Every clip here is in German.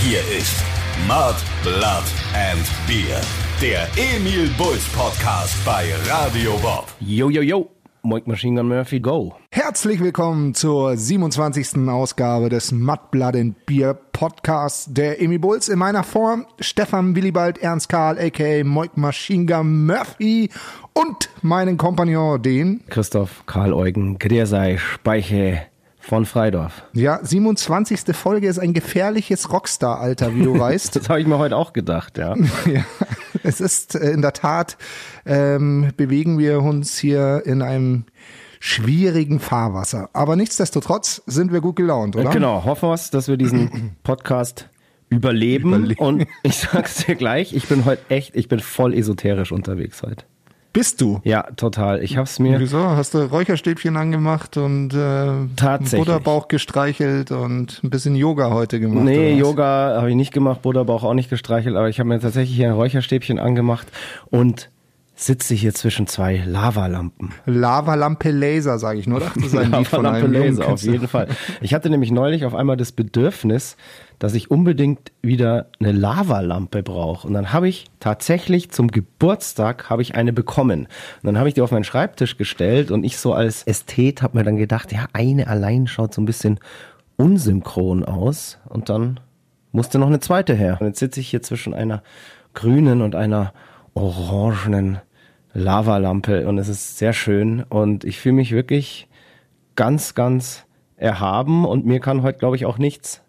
Hier ist Mud, Blood and Beer. Der Emil Bulls Podcast bei Radio Bob. Yo, yo, yo. Moik Machine Gun Murphy, go. Herzlich willkommen zur 27. Ausgabe des Mud, Blood and Beer Podcasts der Emi Bulls. In meiner Form Stefan Willibald Ernst Karl, a.k.a. Moik Machine Gun Murphy und meinen Kompagnon, den Christoph Karl Eugen, Griersei, Speiche von Freidorf. Ja, 27. Folge ist ein gefährliches Rockstar-Alter, wie du weißt. Das habe ich mir heute auch gedacht, ja. ja, es ist äh, in der Tat, ähm, bewegen wir uns hier in einem schwierigen Fahrwasser. Aber nichtsdestotrotz sind wir gut gelaunt, oder? Genau, hoffen wir, dass wir diesen Podcast überleben. Überleben. Und ich sag's dir gleich, ich bin heute echt, ich bin voll esoterisch unterwegs heute. Bist du? Ja, total. Ich hab's mir. Wieso? Hast du Räucherstäbchen angemacht und äh, Tatsächlich. Butterbauch gestreichelt und ein bisschen Yoga heute gemacht? Nee? Yoga habe ich nicht gemacht, Butterbauch auch nicht gestreichelt, aber ich habe mir tatsächlich hier ein Räucherstäbchen angemacht und sitze hier zwischen zwei Lavalampen. Lavalampe Laser, sage ich nur. Das ist ein Lied von Lavalampe einem jungen Laser, auf jeden Fall. Ich hatte nämlich neulich auf einmal das Bedürfnis, dass ich unbedingt wieder eine Lavalampe brauche. Und dann habe ich tatsächlich zum Geburtstag habe ich eine bekommen. Und dann habe ich die auf meinen Schreibtisch gestellt und ich so als Ästhet habe mir dann gedacht, ja, eine allein schaut so ein bisschen unsynchron aus. Und dann musste noch eine zweite her. Und jetzt sitze ich hier zwischen einer grünen und einer orangenen Lavalampe und es ist sehr schön und ich fühle mich wirklich ganz, ganz erhaben und mir kann heute, glaube ich, auch nichts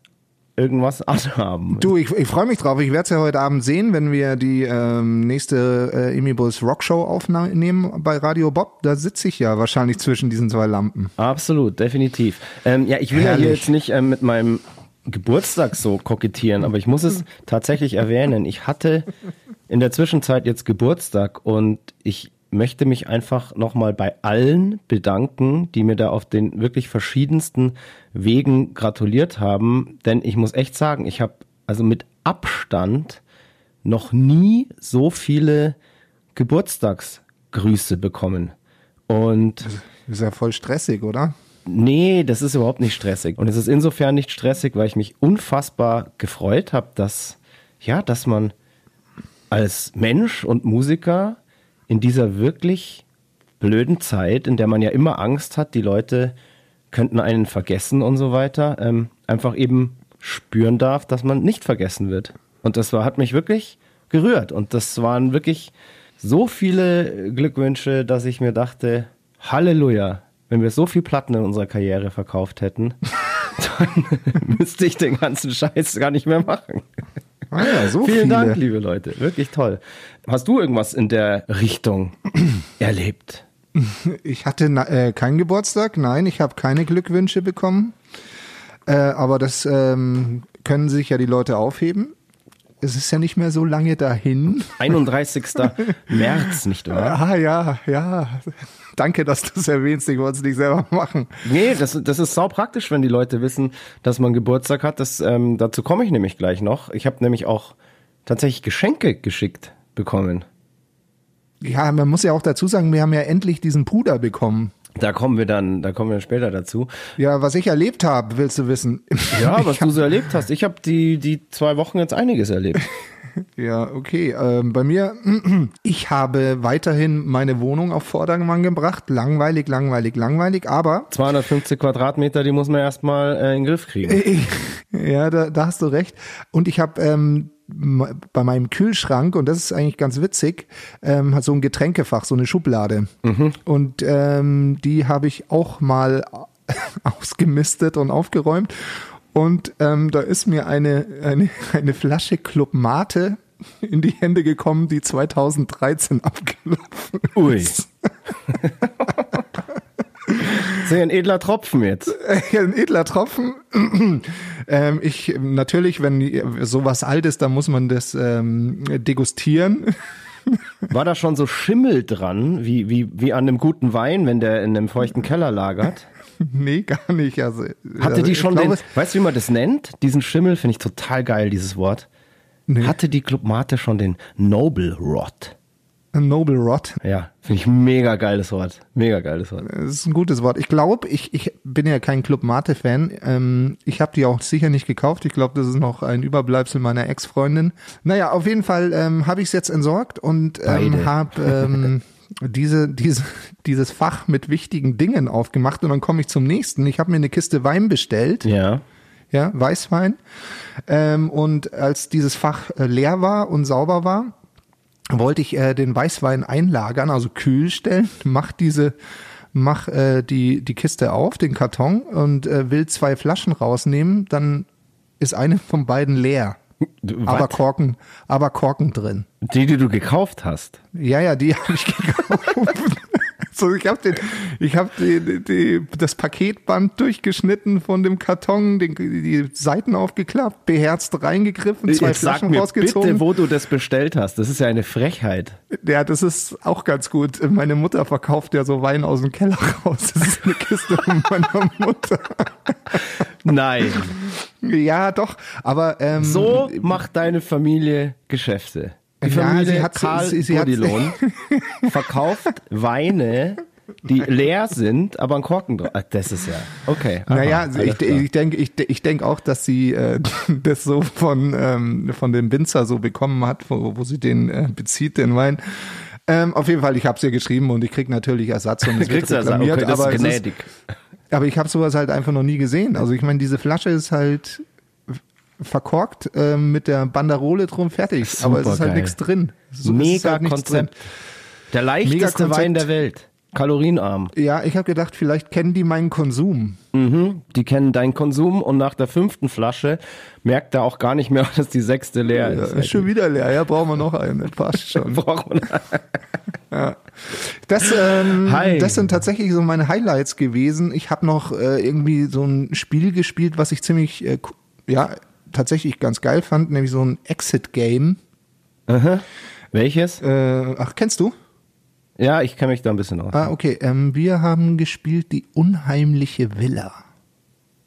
irgendwas anhaben. Du, ich, ich freue mich drauf. Ich werde es ja heute Abend sehen, wenn wir die ähm, nächste äh, Emi Bulls Rockshow aufnehmen bei Radio Bob. Da sitze ich ja wahrscheinlich zwischen diesen zwei Lampen. Absolut, definitiv. Ähm, ja, ich will ja hier Herrlich. jetzt nicht ähm, mit meinem Geburtstag so kokettieren, aber ich muss es tatsächlich erwähnen. Ich hatte in der Zwischenzeit jetzt Geburtstag und ich möchte mich einfach nochmal bei allen bedanken, die mir da auf den wirklich verschiedensten Wegen gratuliert haben. Denn ich muss echt sagen, ich habe also mit Abstand noch nie so viele Geburtstagsgrüße bekommen. Und Ist ja voll stressig, oder? Nee, das ist überhaupt nicht stressig. Und es ist insofern nicht stressig, weil ich mich unfassbar gefreut habe, dass, ja, dass man als Mensch und Musiker in dieser wirklich blöden Zeit, in der man ja immer Angst hat, die Leute könnten einen vergessen und so weiter, ähm, einfach eben spüren darf, dass man nicht vergessen wird. Und das war, hat mich wirklich gerührt. Und das waren wirklich so viele Glückwünsche, dass ich mir dachte, Halleluja, wenn wir so viel Platten in unserer Karriere verkauft hätten, dann müsste ich den ganzen Scheiß gar nicht mehr machen. Ah ja, so Vielen viele. Dank, liebe Leute. Wirklich toll. Hast du irgendwas in der Richtung erlebt? Ich hatte äh, keinen Geburtstag, nein, ich habe keine Glückwünsche bekommen. Äh, aber das ähm, können sich ja die Leute aufheben. Es ist ja nicht mehr so lange dahin. 31. März, nicht wahr? Ah ja, ja. Danke, dass du es erwähnst. Ich wollte es nicht selber machen. Nee, das, das ist sau praktisch, wenn die Leute wissen, dass man Geburtstag hat. Das, ähm, dazu komme ich nämlich gleich noch. Ich habe nämlich auch tatsächlich Geschenke geschickt bekommen. Ja, man muss ja auch dazu sagen, wir haben ja endlich diesen Puder bekommen. Da kommen wir dann, da kommen wir später dazu. Ja, was ich erlebt habe, willst du wissen? Ja, was du so erlebt hast. Ich habe die, die zwei Wochen jetzt einiges erlebt. Ja, okay. Ähm, bei mir, ich habe weiterhin meine Wohnung auf Vordermann gebracht. Langweilig, langweilig, langweilig. Aber 250 Quadratmeter, die muss man erstmal äh, in den Griff kriegen. ja, da, da hast du recht. Und ich habe ähm, bei meinem Kühlschrank, und das ist eigentlich ganz witzig, ähm, hat so ein Getränkefach, so eine Schublade. Und ähm, die habe ich auch mal ausgemistet und aufgeräumt. Und ähm, da ist mir eine, eine, eine Flasche Club Mate in die Hände gekommen, die 2013 abgelaufen Ui. ist. Sehr ein edler Tropfen jetzt. Ein edler Tropfen. ähm, ich natürlich, wenn sowas alt ist, dann muss man das ähm, degustieren. War da schon so Schimmel dran, wie, wie, wie an einem guten Wein, wenn der in einem feuchten Keller lagert? nee, gar nicht. Also, Hatte also die schon glaube, den, weißt du, wie man das nennt? Diesen Schimmel finde ich total geil, dieses Wort. Nee. Hatte die Club Mate schon den Noble Rot? Noble Rot. Ja, finde ich mega geiles Wort. Mega geiles Wort. Das ist ein gutes Wort. Ich glaube, ich, ich bin ja kein Club Mate-Fan. Ähm, ich habe die auch sicher nicht gekauft. Ich glaube, das ist noch ein Überbleibsel meiner Ex-Freundin. Naja, auf jeden Fall ähm, habe ich es jetzt entsorgt und ähm, habe ähm, diese, diese, dieses Fach mit wichtigen Dingen aufgemacht. Und dann komme ich zum nächsten. Ich habe mir eine Kiste Wein bestellt. Ja. ja, Weißwein. Ähm, und als dieses Fach äh, leer war und sauber war, wollte ich äh, den Weißwein einlagern, also kühl stellen, mach diese, mach äh, die, die Kiste auf, den Karton und äh, will zwei Flaschen rausnehmen, dann ist eine von beiden leer. Aber? Korken, aber Korken drin. Die, die du gekauft hast. Ja, ja, die habe ich gekauft. So, ich habe den, ich habe die, die, das Paketband durchgeschnitten von dem Karton, den, die Seiten aufgeklappt, beherzt reingegriffen, zwei Jetzt sag Flaschen mir rausgezogen. bitte, wo du das bestellt hast. Das ist ja eine Frechheit. Ja, das ist auch ganz gut. Meine Mutter verkauft ja so Wein aus dem Keller raus. Das ist eine Kiste von meiner Mutter. Nein. Ja, doch. Aber ähm, So macht deine Familie Geschäfte. Die Ja, Familie sie hat- Karl sie- sie Godilon verkauft Weine, die leer sind, aber ein Korken drauf. Ah, Das ist ja okay. Aha, Naja, also ich, ich denke ich, ich denk auch, dass sie äh, das so von, ähm, von dem Winzer so bekommen hat, wo, wo sie den äh, bezieht, den Wein. Ähm, auf jeden Fall, ich habe es ihr geschrieben und ich krieg natürlich Ersatz und es wird du das? Okay, reklamiert, aber, ist gnädig. aber ich habe sowas halt einfach noch nie gesehen. Also ich meine, diese Flasche ist halt verkorkt ähm, mit der Banderole drum fertig, aber es ist halt Supergeil. nichts drin. So, Mega halt Konzept. Der leichteste Mega. Wein der Welt. Kalorienarm. Ja, ich habe gedacht, vielleicht kennen die meinen Konsum. Mhm. Die kennen deinen Konsum und nach der fünften Flasche merkt er auch gar nicht mehr, dass die sechste leer Ja, ist. ist schon wieder leer, ja, brauchen wir noch eine, passt schon. Brauchen- Das, ähm, Hi. das sind tatsächlich so meine Highlights gewesen. Ich habe noch äh, irgendwie so ein Spiel gespielt, was ich ziemlich, äh, ja, tatsächlich ganz geil fand, nämlich so ein Exit-Game. Aha. Welches? Äh, ach, kennst du? Ja, ich kenne mich da ein bisschen aus. Ah, okay. Ähm, wir haben gespielt die unheimliche Villa.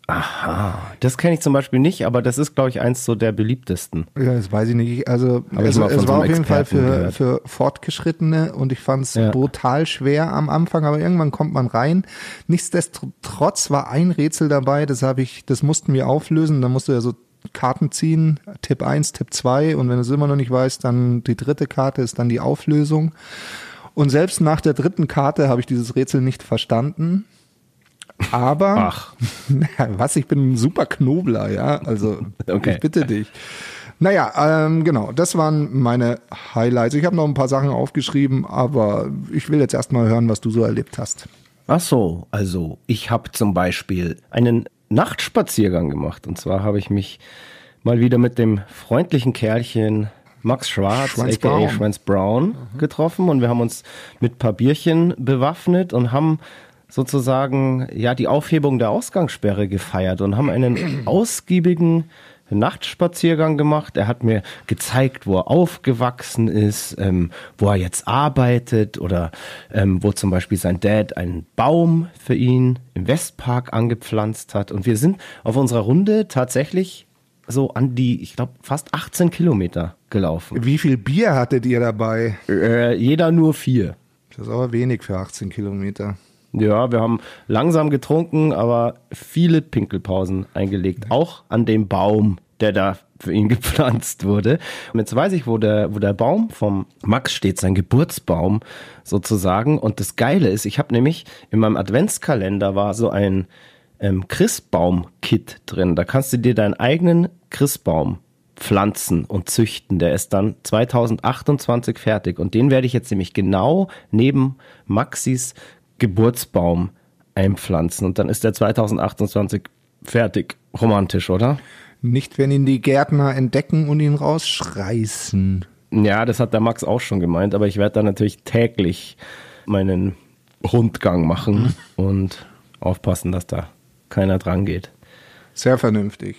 Aha. Das kenne ich zum Beispiel nicht, aber das ist, glaube ich, eins so der beliebtesten. Ja, das weiß ich nicht. Also ich es, es so war einem auf jeden Fall für, gehört. für Fortgeschrittene und ich fand es Ja. brutal schwer am Anfang, aber irgendwann kommt man rein. Nichtsdestotrotz war ein Rätsel dabei, das habe ich, das mussten wir auflösen. Da musst du ja so Karten ziehen, Tipp 1, Tipp 2 und wenn du es immer noch nicht weißt, dann die dritte Karte ist dann die Auflösung. Und selbst nach der dritten Karte habe ich dieses Rätsel nicht verstanden. Aber Ach. was, ich bin ein super Knobler, ja. Also Okay. ich bitte dich. Naja, ähm, genau, das waren meine Highlights. Ich habe noch ein paar Sachen aufgeschrieben, aber ich will jetzt erstmal hören, was du so erlebt hast. Ach so, also ich habe zum Beispiel einen Nachtspaziergang gemacht. Und zwar habe ich mich mal wieder mit dem freundlichen Kerlchen Max Schwarz, Schwanz-Braun. aka Schwanz Brown, getroffen und wir haben uns mit paar Bierchen bewaffnet und haben sozusagen ja die Aufhebung der Ausgangssperre gefeiert und haben einen ausgiebigen Nachtspaziergang gemacht. Er hat mir gezeigt, wo er aufgewachsen ist, ähm, wo er jetzt arbeitet oder ähm, wo zum Beispiel sein Dad einen Baum für ihn im Westpark angepflanzt hat. Und wir sind auf unserer Runde tatsächlich so an die, ich glaube, fast 18 Kilometer gelaufen. Wie viel Bier hattet ihr dabei? Äh, jeder nur vier. Das ist aber wenig für 18 Kilometer. Ja, wir haben langsam getrunken, aber viele Pinkelpausen eingelegt. Auch an dem Baum, der da für ihn gepflanzt wurde. Und jetzt weiß ich, wo der, wo der Baum vom Max steht, sein Geburtsbaum sozusagen. Und das Geile ist, ich habe nämlich in meinem Adventskalender war so ein ähm, Christbaum-Kit drin. Da kannst du dir deinen eigenen Christbaum pflanzen und züchten. Der ist dann 2028 fertig. Und den werde ich jetzt nämlich genau neben Maxis Geburtsbaum einpflanzen. Und dann ist der 2028 fertig. Romantisch, oder? Nicht, wenn ihn die Gärtner entdecken und ihn rausschreißen. Ja, das hat der Max auch schon gemeint, aber ich werde da natürlich täglich meinen Rundgang machen und aufpassen, dass da keiner dran geht. Sehr vernünftig.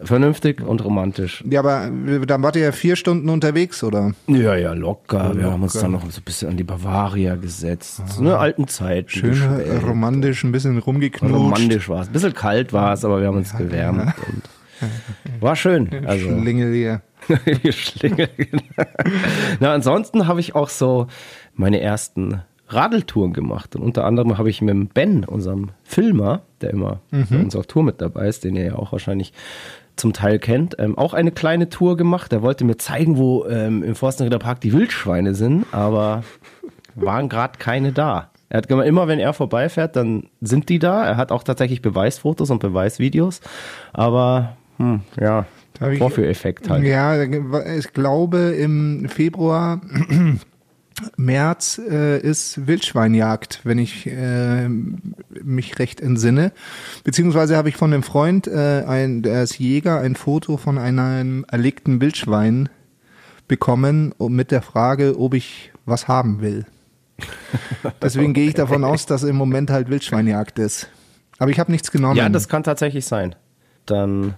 Vernünftig und romantisch. Ja, aber dann wart ihr ja vier Stunden unterwegs, oder? Ja, ja, locker. Wir haben uns locker. dann noch so ein bisschen an die Bavaria gesetzt. So eine alten Zeit. Schön äh, romantisch, ein bisschen rumgeknutscht. romantisch war es. Ein bisschen kalt war es, aber wir haben uns gewärmt. Und war schön. Also, Schlingel hier. Schlingel. Na, ansonsten habe ich auch so meine ersten Radeltouren gemacht. Und unter anderem habe ich mit Ben, unserem Filmer, der immer mhm. bei uns auf Tour mit dabei ist, den ihr ja auch wahrscheinlich zum Teil kennt, ähm, auch eine kleine Tour gemacht. Er wollte mir zeigen, wo ähm, im Forstenrieder Park die Wildschweine sind, aber waren gerade keine da. Er hat immer wenn er vorbeifährt, dann sind die da. Er hat auch tatsächlich Beweisfotos und Beweisvideos, aber hm, ja, Vorführeffekt halt. Ja, ich glaube im Februar März äh, ist Wildschweinjagd, wenn ich äh, mich recht entsinne. Beziehungsweise habe ich von einem Freund, äh, ein, der ist Jäger, ein Foto von einem erlegten Wildschwein bekommen mit der Frage, ob ich was haben will. Deswegen okay. gehe ich davon aus, dass im Moment halt Wildschweinjagd ist. Aber ich habe nichts genommen. Ja, das kann tatsächlich sein. Dann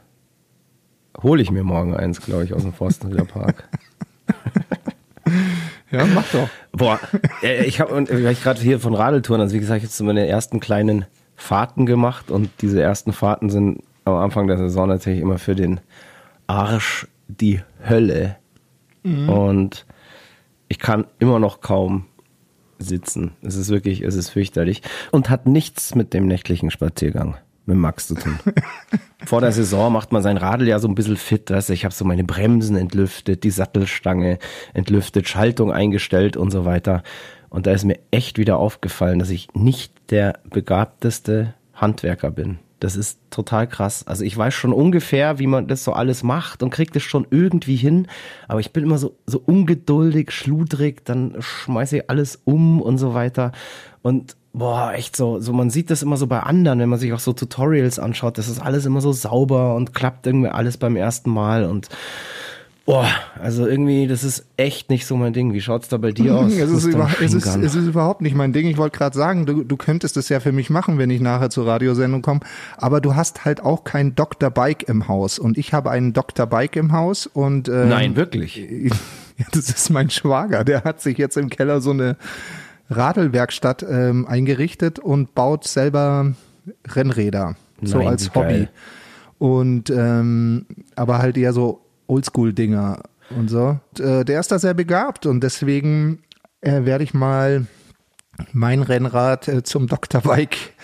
hole ich mir morgen eins, glaube ich, aus dem Forstenrieder Park. Ja, mach doch. Boah, ich habe, weil ich gerade hier von Radeltouren, also wie gesagt, jetzt meine ersten kleinen Fahrten gemacht und diese ersten Fahrten sind am Anfang der Saison natürlich immer für den Arsch die Hölle. Mhm. Und ich kann immer noch kaum sitzen. Es ist wirklich, es ist fürchterlich und hat nichts mit dem nächtlichen Spaziergang mit Max zu tun. Vor der Saison macht man sein Radl ja so ein bisschen fit. Weißt? Ich habe so meine Bremsen entlüftet, die Sattelstange entlüftet, Schaltung eingestellt und so weiter. Und da ist mir echt wieder aufgefallen, dass ich nicht der begabteste Handwerker bin. Das ist total krass. Also ich weiß schon ungefähr, wie man das so alles macht und kriegt es schon irgendwie hin. Aber ich bin immer so, so ungeduldig, schludrig, dann schmeiße ich alles um und so weiter. Und boah, echt so, so man sieht das immer so bei anderen, wenn man sich auch so Tutorials anschaut, das ist alles immer so sauber und klappt irgendwie alles beim ersten Mal und Boah, also irgendwie, das ist echt nicht so mein Ding. Wie schaut's da bei dir aus? Es ist, über, es ist, es ist überhaupt nicht mein Ding. Ich wollte gerade sagen, du, du könntest es ja für mich machen, wenn ich nachher zur Radiosendung komme. Aber du hast halt auch kein Dr. Bike im Haus. Und ich habe einen Dr. Bike im Haus und ähm, Nein, wirklich. Ja, das ist mein Schwager. Der hat sich jetzt im Keller so eine Radelwerkstatt ähm, eingerichtet und baut selber Rennräder. Nein, so als Hobby. Geil. Und ähm, aber halt eher so Oldschool-Dinger und so. Und, äh, der ist da sehr begabt und deswegen äh, werde ich mal mein Rennrad äh, zum Dr. Bike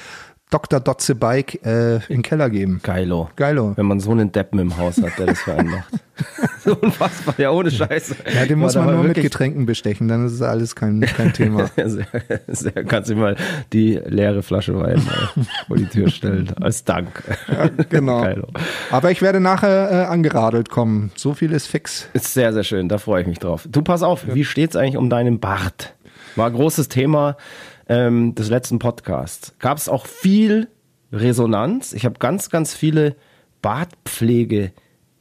Dr. Dotze Bike äh, in den Keller geben. Geilo. Geilo. Wenn man so einen Deppen im Haus hat, der das für einen macht. so unfassbar, ja, ohne Scheiße. Ja, den muss man nur mit Getränken bestechen, dann ist es alles kein, kein Thema. sehr, sehr, kannst du mal die leere Flasche Wein vor die Tür stellen, als Dank. Ja, genau. Geilo. Aber ich werde nachher äh, angeradelt kommen. So viel ist fix. Ist sehr, sehr schön, da freue ich mich drauf. Du, pass auf, wie steht's eigentlich um deinen Bart? War ein großes Thema ähm, des letzten Podcasts gab es auch viel Resonanz. Ich habe ganz, ganz viele Bartpflege-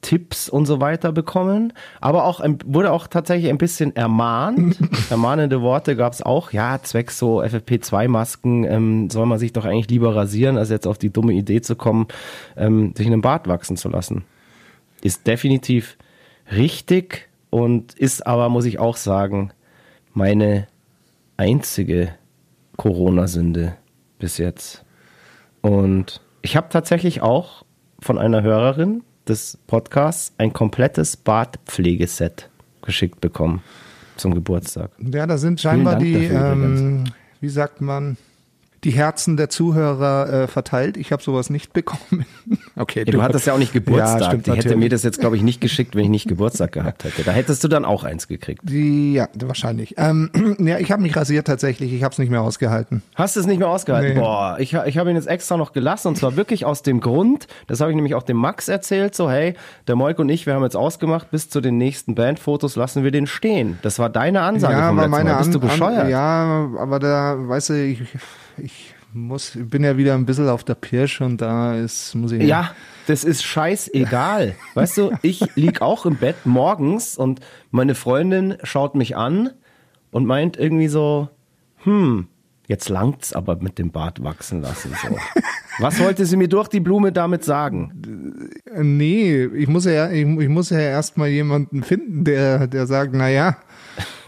Tipps und so weiter bekommen, aber auch wurde auch tatsächlich ein bisschen ermahnt. Ermahnende Worte gab es auch. Ja, zwecks so FFP2-Masken ähm, soll man sich doch eigentlich lieber rasieren, als jetzt auf die dumme Idee zu kommen, ähm, sich einen Bart wachsen zu lassen. Ist definitiv richtig und ist aber, muss ich auch sagen, meine einzige Corona-Sünde bis jetzt. Und ich habe tatsächlich auch von einer Hörerin des Podcasts ein komplettes Badpflegeset geschickt bekommen zum Geburtstag. Ja, da sind scheinbar die, ähm, wie sagt man, die Herzen der Zuhörer äh, verteilt. Ich habe sowas nicht bekommen. okay, ja, du, du hattest ja auch nicht Geburtstag. Ja, stimmt, die hätte mir das jetzt, glaube ich, nicht geschickt, wenn ich nicht Geburtstag gehabt hätte. Da hättest du dann auch eins gekriegt. Die, ja, wahrscheinlich. Ähm, ja, ich habe mich rasiert tatsächlich. Ich habe es nicht mehr ausgehalten. Hast du es nicht mehr ausgehalten? Nee. Boah, ich, ich habe ihn jetzt extra noch gelassen und zwar wirklich aus dem Grund, das habe ich nämlich auch dem Max erzählt, so hey, der Moik und ich, wir haben jetzt ausgemacht, bis zu den nächsten Bandfotos lassen wir den stehen. Das war deine Ansage ja, vom letzten meine Mal. Bist du bescheuert? An, ja, aber da, weißt du, ich ich muss, bin ja wieder ein bisschen auf der Pirsch und da ist, muss ich. Ja, das ist scheißegal. weißt du, ich lieg auch im Bett morgens und meine Freundin schaut mich an und meint irgendwie so, hm, jetzt langt's aber mit dem Bart wachsen lassen. So. Was wollte sie mir durch die Blume damit sagen? Nee, ich muss ja, ich, ich muss ja erstmal jemanden finden, der, der sagt, na ja,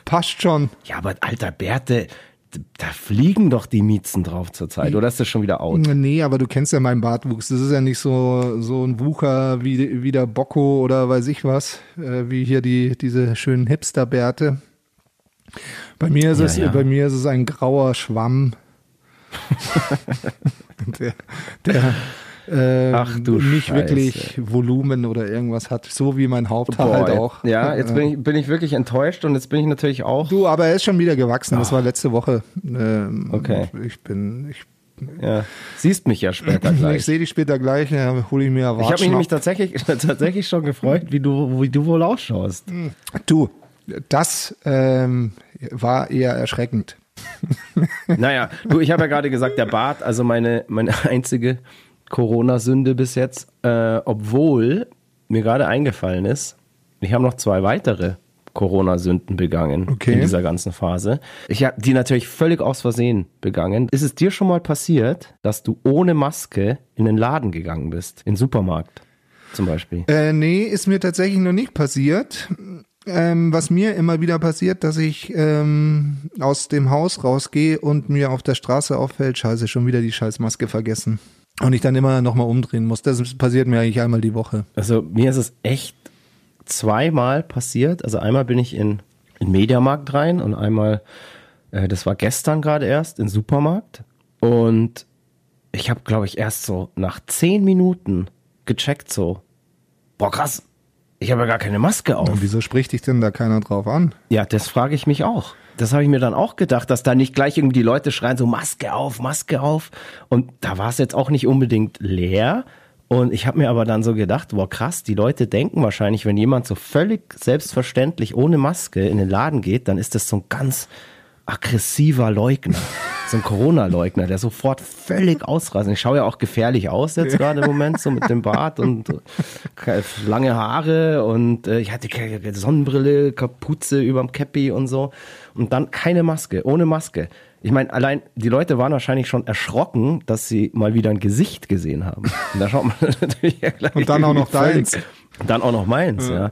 passt schon. Ja, aber alter Bärte, da fliegen doch die Miezen drauf zurzeit. Oder ist das schon wieder out? Nee, aber du kennst ja meinen Bartwuchs. Das ist ja nicht so, so ein Wucher wie, wie der Bocco oder weiß ich was, äh, wie hier die, diese schönen Hipsterbärte. Bei mir ist Ja, es, ja. bei mir ist es ein grauer Schwamm. der, der äh, Ach du nicht Scheiße. wirklich Volumen oder irgendwas hat, so wie mein Haupthaar halt auch. Ja, jetzt bin ich, bin ich wirklich enttäuscht und jetzt bin ich natürlich auch. Du, aber er ist schon wieder gewachsen. Das war letzte Woche. Ähm, Okay. Ich bin, ich, Ja, siehst mich ja später gleich. ich sehe dich später gleich. Ja, hole ich mir Ich habe mich nämlich tatsächlich, tatsächlich schon gefreut, wie du, wie du wohl ausschaust. Du, das ähm, war eher erschreckend. Naja, du, ich habe ja gerade gesagt, der Bart, also meine, meine einzige Corona-Sünde bis jetzt, äh, obwohl mir gerade eingefallen ist, ich habe noch zwei weitere Corona-Sünden begangen Okay. in dieser ganzen Phase. Ich habe die natürlich völlig aus Versehen begangen. Ist es dir schon mal passiert, dass du ohne Maske in den Laden gegangen bist, in den Supermarkt zum Beispiel? Äh, nee, ist mir tatsächlich noch nicht passiert. Ähm, was mir immer wieder passiert, dass ich ähm, aus dem Haus rausgehe und mir auf der Straße auffällt, scheiße, schon wieder die Scheißmaske vergessen. Und ich dann immer nochmal umdrehen muss. Das passiert mir eigentlich einmal die Woche. Also mir ist es echt zweimal passiert. Also einmal bin ich in in den Mediamarkt rein und einmal, äh, das war gestern gerade erst, in den Supermarkt. Und ich habe, glaube ich, erst so nach zehn Minuten gecheckt so, boah krass, ich habe ja gar keine Maske auf. Und wieso spricht dich denn da keiner drauf an? Ja, das frage ich mich auch. Das habe ich mir dann auch gedacht, dass da nicht gleich irgendwie die Leute schreien, so Maske auf, Maske auf. Und da war es jetzt auch nicht unbedingt leer. Und ich habe mir aber dann so gedacht, boah krass, die Leute denken wahrscheinlich, wenn jemand so völlig selbstverständlich ohne Maske in den Laden geht, dann ist das so ein ganz aggressiver Leugner. So ein Corona-Leugner, der sofort völlig ausrastet. Ich schaue ja auch gefährlich aus jetzt gerade im Moment, so mit dem Bart und äh, lange Haare und äh, ich hatte keine Sonnenbrille, Kapuze überm Käppi und so. Und dann keine Maske, ohne Maske. Ich meine, allein die Leute waren wahrscheinlich schon erschrocken, dass sie mal wieder ein Gesicht gesehen haben. Und da schaut man natürlich ja gleich Und dann auch noch deins. Und dann auch noch meins, ja.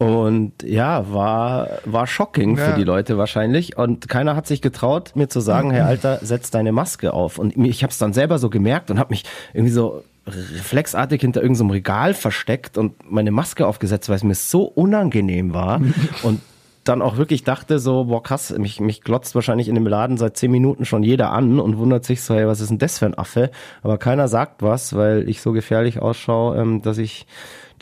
Und ja, war, war shocking Ja. für die Leute wahrscheinlich. Und keiner hat sich getraut, mir zu sagen, hey Alter, setz deine Maske auf. Und ich habe es dann selber so gemerkt und habe mich irgendwie so reflexartig hinter irgendeinem Regal versteckt und meine Maske aufgesetzt, weil es mir so unangenehm war. und dann auch wirklich dachte so, boah krass, mich, mich glotzt wahrscheinlich in dem Laden seit zehn Minuten schon jeder an und wundert sich so, hey, was ist denn das für ein Affe? Aber keiner sagt was, weil ich so gefährlich ausschaue, ähm, dass ich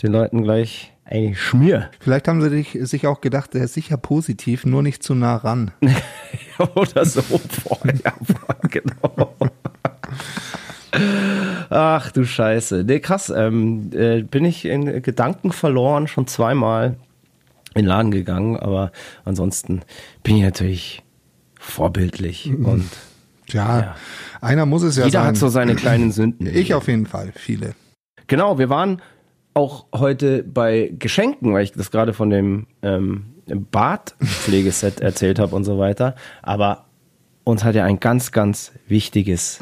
den Leuten gleich eigentlich schmier. Vielleicht haben sie dich, sich auch gedacht, der ist sicher positiv, nur nicht zu nah ran. Oder so. Boah, ja, boah, genau. Ach du Scheiße. Nee, krass. Ähm, äh, bin ich in Gedanken verloren, schon zweimal in den Laden gegangen, aber ansonsten bin ich natürlich vorbildlich und Tja, Ja. einer muss es ja jeder sein. hat so seine kleinen Sünden. ich auf jeden Fall, viele. Genau, wir waren auch heute bei Geschenken, weil ich das gerade von dem ähm, Bartpflegeset erzählt habe und so weiter. Aber uns hat ja ein ganz, ganz wichtiges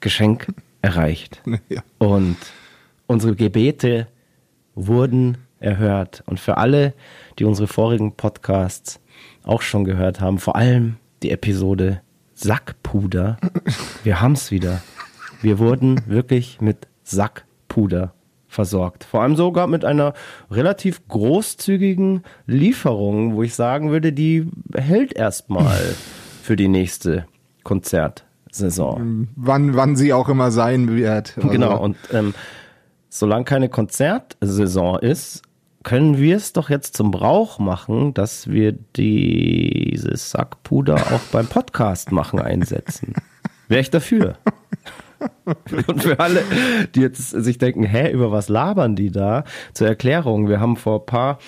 Geschenk erreicht. Ja. Und unsere Gebete wurden erhört. Und für alle, die unsere vorigen Podcasts auch schon gehört haben, vor allem die Episode Sackpuder, wir haben es wieder. Wir wurden wirklich mit Sackpuder versorgt. Vor allem sogar mit einer relativ großzügigen Lieferung, wo ich sagen würde, die hält erstmal für die nächste Konzertsaison. Wann, wann sie auch immer sein wird. Also, Genau, und ähm, solange keine Konzertsaison ist, können wir es doch jetzt zum Brauch machen, dass wir dieses Sackpuder auch beim Podcast machen einsetzen. Wäre ich dafür. Und für alle, die jetzt sich denken, hä, über was labern die da? Zur Erklärung, wir haben vor ein paar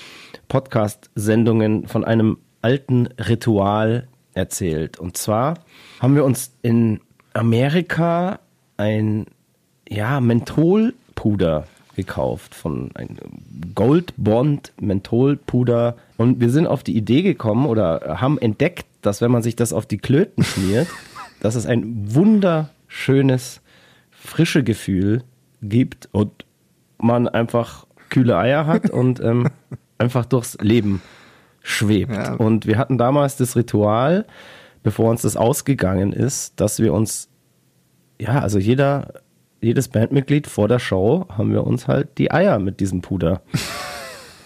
Podcast-Sendungen von einem alten Ritual erzählt. Und zwar haben wir uns in Amerika ein ja, Mentholpuder gekauft von Gold Bond Mentholpuder und wir sind auf die Idee gekommen oder haben entdeckt, dass wenn man sich das auf die Klöten schmiert, dass es ein wunderschönes frische Gefühl gibt und man einfach kühle Eier hat und ähm, einfach durchs Leben schwebt. Ja. Und wir hatten damals das Ritual, bevor uns das ausgegangen ist, dass wir uns, ja, also jeder, jedes Bandmitglied vor der Show haben wir uns halt die Eier mit diesem Puder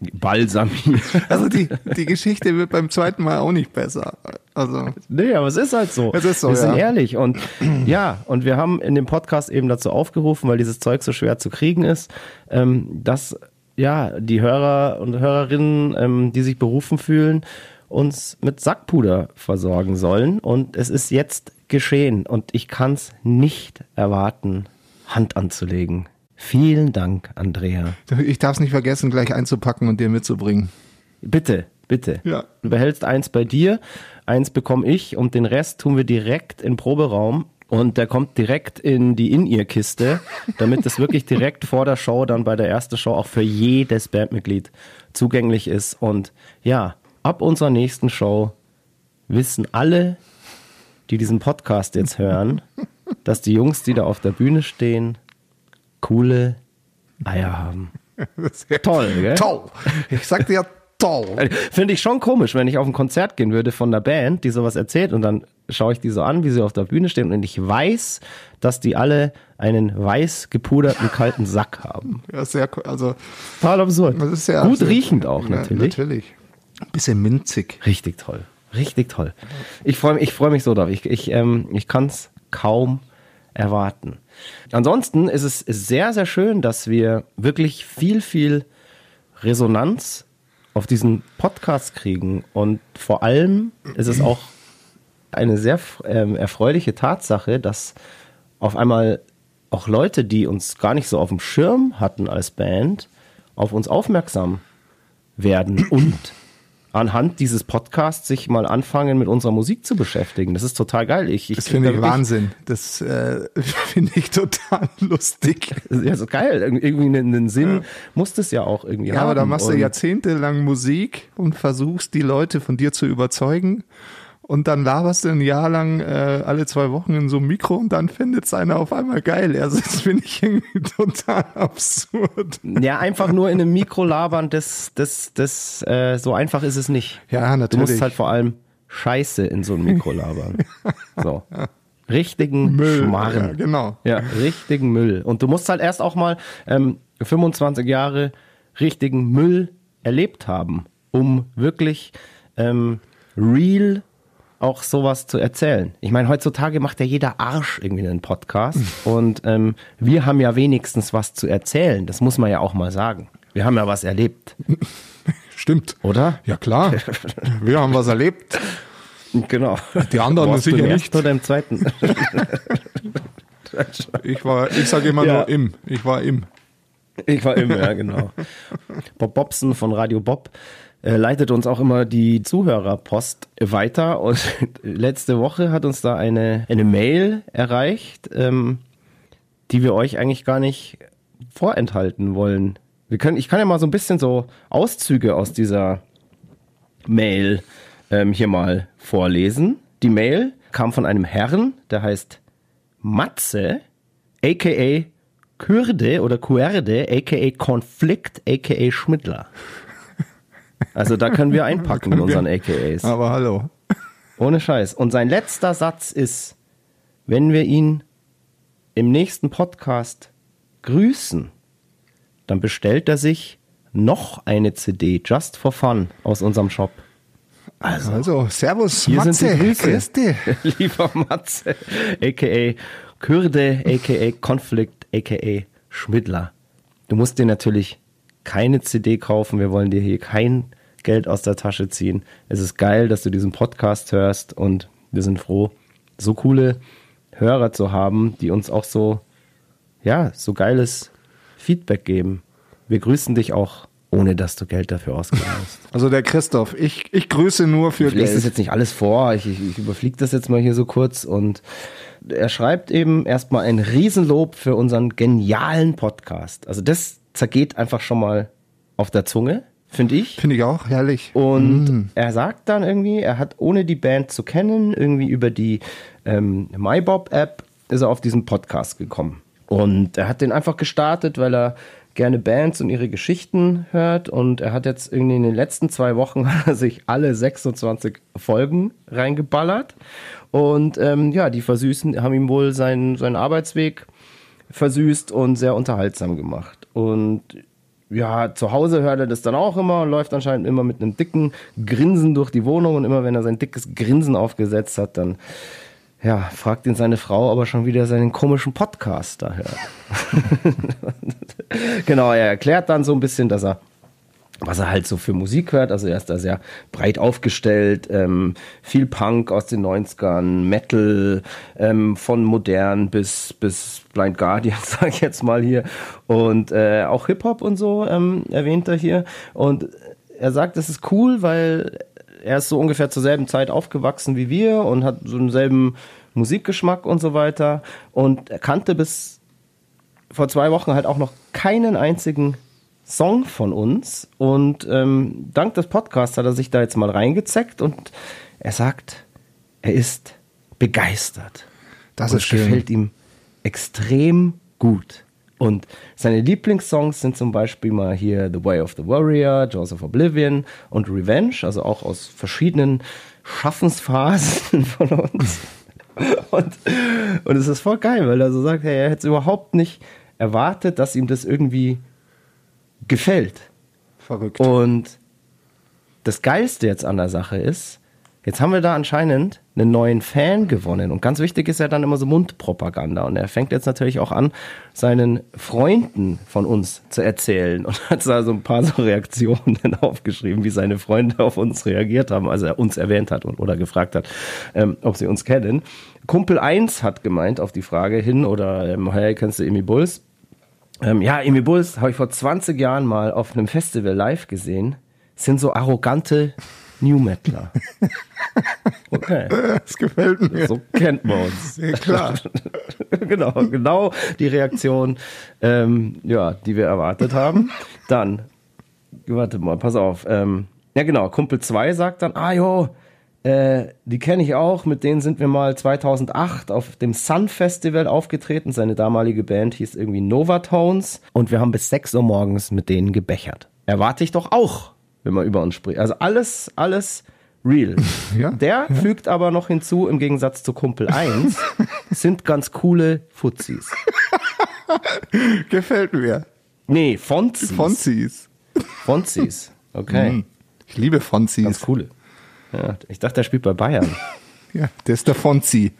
einbalsamiert. Also die, die Geschichte wird beim zweiten Mal auch nicht besser. Also Nee, aber es ist halt so. Es ist so, wir sind ja. ehrlich. Und ja, und wir haben in dem Podcast eben dazu aufgerufen, weil dieses Zeug so schwer zu kriegen ist, ähm, dass ja die Hörer und Hörerinnen, ähm, die sich berufen fühlen, uns mit Sackpuder versorgen sollen. Und es ist jetzt geschehen. Und ich kann es nicht erwarten, Hand anzulegen. Vielen Dank, Andrea. ich darf es nicht vergessen, gleich einzupacken und dir mitzubringen. Bitte, bitte. Ja. Du behältst eins bei dir, eins bekomme ich und den Rest tun wir direkt in den Proberaum. Und der kommt direkt in die In-Ear-Kiste, damit es wirklich direkt vor der Show, dann bei der ersten Show auch für jedes Bandmitglied zugänglich ist. Und ja, ab unserer nächsten Show wissen alle, die diesen Podcast jetzt hören, dass die Jungs, die da auf der Bühne stehen, coole Eier haben. Toll, gell? Toll. Ich sag dir toll. Finde ich schon komisch, wenn ich auf ein Konzert gehen würde von einer Band, die sowas erzählt und dann schaue ich die so an, wie sie auf der Bühne stehen und ich weiß, dass die alle einen weiß gepuderten kalten Sack haben. Ja, sehr, cool. also Total absurd. das ist ja Gut absolut- riechend auch Ja, natürlich. natürlich. Bisschen minzig. Richtig toll. Richtig toll. Ich freue mich, ich freu mich so drauf. Ich, ich, ähm, ich kann es kaum erwarten. Ansonsten ist es sehr, sehr schön, dass wir wirklich viel, viel Resonanz auf diesen Podcast kriegen. Und vor allem ist es auch eine sehr ähm, erfreuliche Tatsache, dass auf einmal auch Leute, die uns gar nicht so auf dem Schirm hatten als Band, auf uns aufmerksam werden und anhand dieses Podcasts sich mal anfangen, mit unserer Musik zu beschäftigen. Das ist total geil. Ich, ich Das finde da ich Wahnsinn. Das äh, finde ich total lustig. Ja, so geil. Irg- Irgendwie einen, Sinn muss das ja auch irgendwie Ja, haben. aber da machst du jahrzehntelang Musik und versuchst die Leute von dir zu überzeugen. Und dann laberst du ein Jahr lang äh, alle zwei Wochen in so einem Mikro und dann findet es einer auf einmal geil. Also das finde ich irgendwie total absurd. Ja, einfach nur in einem Mikro labern, das, das, das, äh, so einfach ist es nicht. Ja, Du natürlich. musst halt vor allem Scheiße in so ein Mikro labern. So. Richtigen Müll. Schmarren. Ja, genau. Ja, richtigen Müll. Und du musst halt erst auch mal ähm, 25 Jahre richtigen Müll erlebt haben, um wirklich ähm, real auch sowas zu erzählen. Ich meine, heutzutage macht ja jeder Arsch irgendwie einen Podcast und ähm, wir haben ja wenigstens was zu erzählen. Das muss man ja auch mal sagen. Wir haben ja was erlebt, Stimmt. oder? Ja, klar. Wir haben was erlebt. Genau. Die anderen Warst sicher im nicht. oder im zweiten? Ich war, ich sage immer Ja. nur im. Ich war im. Ich war immer, ja, genau. Bob Bobson von Radio Bob leitet uns auch immer die Zuhörerpost weiter und letzte Woche hat uns da eine, eine Mail erreicht, ähm, die wir euch eigentlich gar nicht vorenthalten wollen. Wir können, ich kann ja mal so ein bisschen so Auszüge aus dieser Mail ähm, hier mal vorlesen. Die Mail kam von einem Herrn, der heißt Matze, aka Kürde oder Kuerde, aka Konflikt, aka Schmidtler. Also da können wir einpacken mit unseren AKAs. Aber hallo. Ohne Scheiß. Und sein letzter Satz ist, wenn wir ihn im nächsten Podcast grüßen, dann bestellt er sich noch eine CD just for fun aus unserem Shop. Also, Also, Servus, hier Matze. sind die Grüße. Grüß dich. Lieber Matze, a.k.a. Kürde, a.k.a. Konflikt, a.k.a. Schmidtler. Du musst dir natürlich keine CD kaufen. Wir wollen dir hier kein Geld aus der Tasche ziehen. Es ist geil, dass du diesen Podcast hörst und wir sind froh, so coole Hörer zu haben, die uns auch so, ja, so geiles Feedback geben. Wir grüßen dich auch, ohne dass du Geld dafür ausgeben musst. Also der Christoph, ich, ich grüße nur für Ich lese das Geld. jetzt nicht alles vor, ich, ich, ich überfliege das jetzt mal hier so kurz und er schreibt eben erstmal ein Riesenlob für unseren genialen Podcast. Also das zergeht einfach schon mal auf der Zunge, finde ich. Finde ich auch herrlich. Und er sagt dann irgendwie, er hat ohne die Band zu kennen, irgendwie über die ähm, MyBob-App ist er auf diesen Podcast gekommen. Und er hat den einfach gestartet, weil er gerne Bands und ihre Geschichten hört. Und er hat jetzt irgendwie in den letzten zwei Wochen sich alle 26 Folgen reingeballert. Und ähm, ja, die versüßen, haben ihm wohl seinen, seinen Arbeitsweg versüßt und sehr unterhaltsam gemacht. Und ja, zu Hause hört er das dann auch immer und läuft anscheinend immer mit einem dicken Grinsen durch die Wohnung. Und immer wenn er sein dickes Grinsen aufgesetzt hat, dann ja, fragt ihn seine Frau, ob er schon wieder seinen komischen Podcast da hört. genau, er erklärt dann so ein bisschen, dass er was er halt so für Musik hört. Also er ist da sehr breit aufgestellt, ähm, viel Punk aus den 90ern, Metal, ähm, von modern bis, bis Blind Guardian, sag ich jetzt mal hier. Und äh, auch Hip-Hop und so ähm, erwähnt er hier. Und er sagt, das ist cool, weil er ist so ungefähr zur selben Zeit aufgewachsen wie wir und hat so denselben Musikgeschmack und so weiter. Und er kannte bis vor zwei Wochen halt auch noch keinen einzigen Song von uns. Und ähm, dank des Podcasts hat er sich da jetzt mal reingezeckt und er sagt, er ist begeistert. Das und ist schön. gefällt ihm extrem gut. Und seine Lieblingssongs sind zum Beispiel mal hier The Way of the Warrior, Jaws of Oblivion und Revenge, also auch aus verschiedenen Schaffensphasen von uns. Und, und es ist voll geil, weil er so sagt, hey, er hätte es überhaupt nicht erwartet, dass ihm das irgendwie gefällt. Verrückt. Und das Geilste jetzt an der Sache ist, jetzt haben wir da anscheinend einen neuen Fan gewonnen. Und ganz wichtig ist ja dann immer so Mundpropaganda. Und er fängt jetzt natürlich auch an, seinen Freunden von uns zu erzählen und hat da so ein paar so Reaktionen aufgeschrieben, wie seine Freunde auf uns reagiert haben, also er uns erwähnt hat und, oder gefragt hat, ähm, ob sie uns kennen. Kumpel 1 hat gemeint auf die Frage hin, oder ähm, hey, kennst du Emi Bulls? Ähm, ja, Emi Bulls habe ich vor 20 Jahren mal auf einem Festival live gesehen. Sind so arrogante New Metaler. Okay. das gefällt mir. So kennt man uns. Ja, klar. genau, genau die Reaktion, ähm, ja, die wir erwartet haben. Dann, warte mal, pass auf. Ähm, ja, genau, Kumpel 2 sagt dann, ah jo, äh, die kenne ich auch, mit denen sind wir mal 2008 auf dem Sun Festival aufgetreten. Seine damalige Band hieß irgendwie Novatones und wir haben bis 6 Uhr morgens mit denen gebechert. Erwarte ich doch auch, wenn man über uns spricht. Also alles, alles real. Ja, Der fügt aber noch hinzu, im Gegensatz zu Kumpel 1, sind ganz coole Fuzis. Gefällt mir. Nee, Fonzis. Fonzis. Fonzis. Okay, Ich liebe Fonzis. ganz coole. Ja, ich dachte, der spielt bei Bayern. Ja, der ist der Fonzi.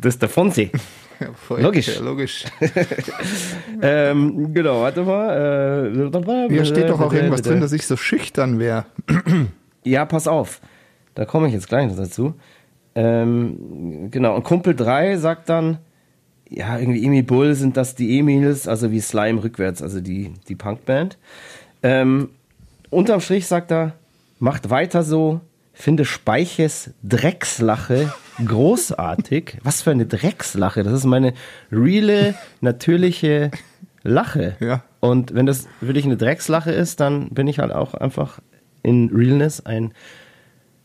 Das ist der Fonzi. Ja, Logisch. ja, Logisch. Ähm, genau, warte mal. Äh, Hier steht doch auch irgendwas drin, dass ich so schüchtern wäre. Ja, pass auf. Da komme ich jetzt gleich noch dazu. Ähm, genau, und Kumpel 3 sagt dann, ja, irgendwie Emil Bull sind das die Emils, also wie Slime rückwärts, also die, die Punkband. Ähm, unterm Strich sagt er, macht weiter so, finde Speiches Dreckslache großartig. Was für eine Dreckslache. Das ist meine reale, natürliche Lache. Ja. Und wenn das wirklich eine Dreckslache ist, dann bin ich halt auch einfach in Realness ein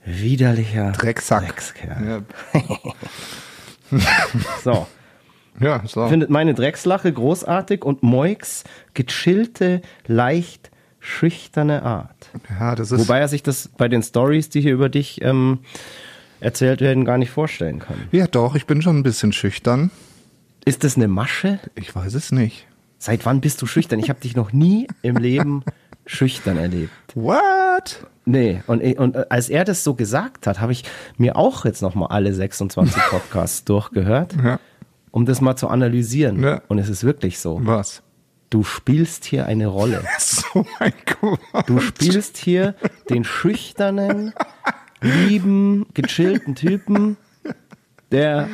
widerlicher Drecksack. Dreckskerl. Ja, So, ja so. findet meine Dreckslache großartig und Moix gechillte, leicht schüchterne Art. ja, das ist. Wobei er sich das bei den Stories, die hier über dich ähm, erzählt werden, gar nicht vorstellen kann. ja, doch, ich bin schon ein bisschen schüchtern. Ist das eine Masche? Ich weiß es nicht. Seit wann bist du schüchtern? Ich habe dich noch nie im Leben schüchtern erlebt. What? Nee, und, und als er das so gesagt hat, habe ich mir auch jetzt nochmal alle 26 Podcasts durchgehört, Ja. um das mal zu analysieren. Ja. Und es ist wirklich so. Was? Du spielst hier eine Rolle. So ein Quatsch. Du spielst hier den schüchternen, lieben, gechillten Typen, der,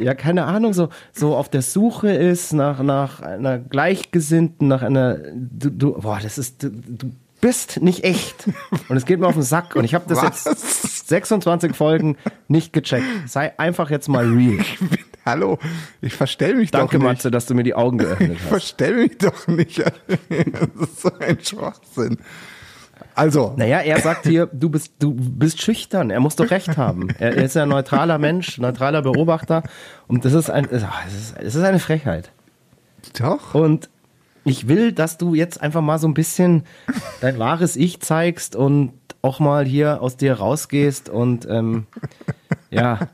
ja, keine Ahnung, so, so auf der Suche ist nach, nach einer Gleichgesinnten, nach einer, du, du boah, das ist, du, du bist nicht echt. Und es geht mir auf den Sack. Und ich habe das Was? jetzt 26 Folgen nicht gecheckt. Sei einfach jetzt mal real. Hallo, ich verstell mich Danke, doch nicht. Matze, dass du mir die Augen geöffnet Ich hast. verstell mich doch nicht. Das ist so ein Schwachsinn. Also, Naja, er sagt hier, du bist, du bist schüchtern. Er muss doch recht haben. Er, er ist ja ein neutraler Mensch, neutraler Beobachter. Und das ist ein, es ist eine Frechheit. doch. Und Ich will, dass du jetzt einfach mal so ein bisschen dein wahres Ich zeigst und auch mal hier aus dir rausgehst und ähm, ja,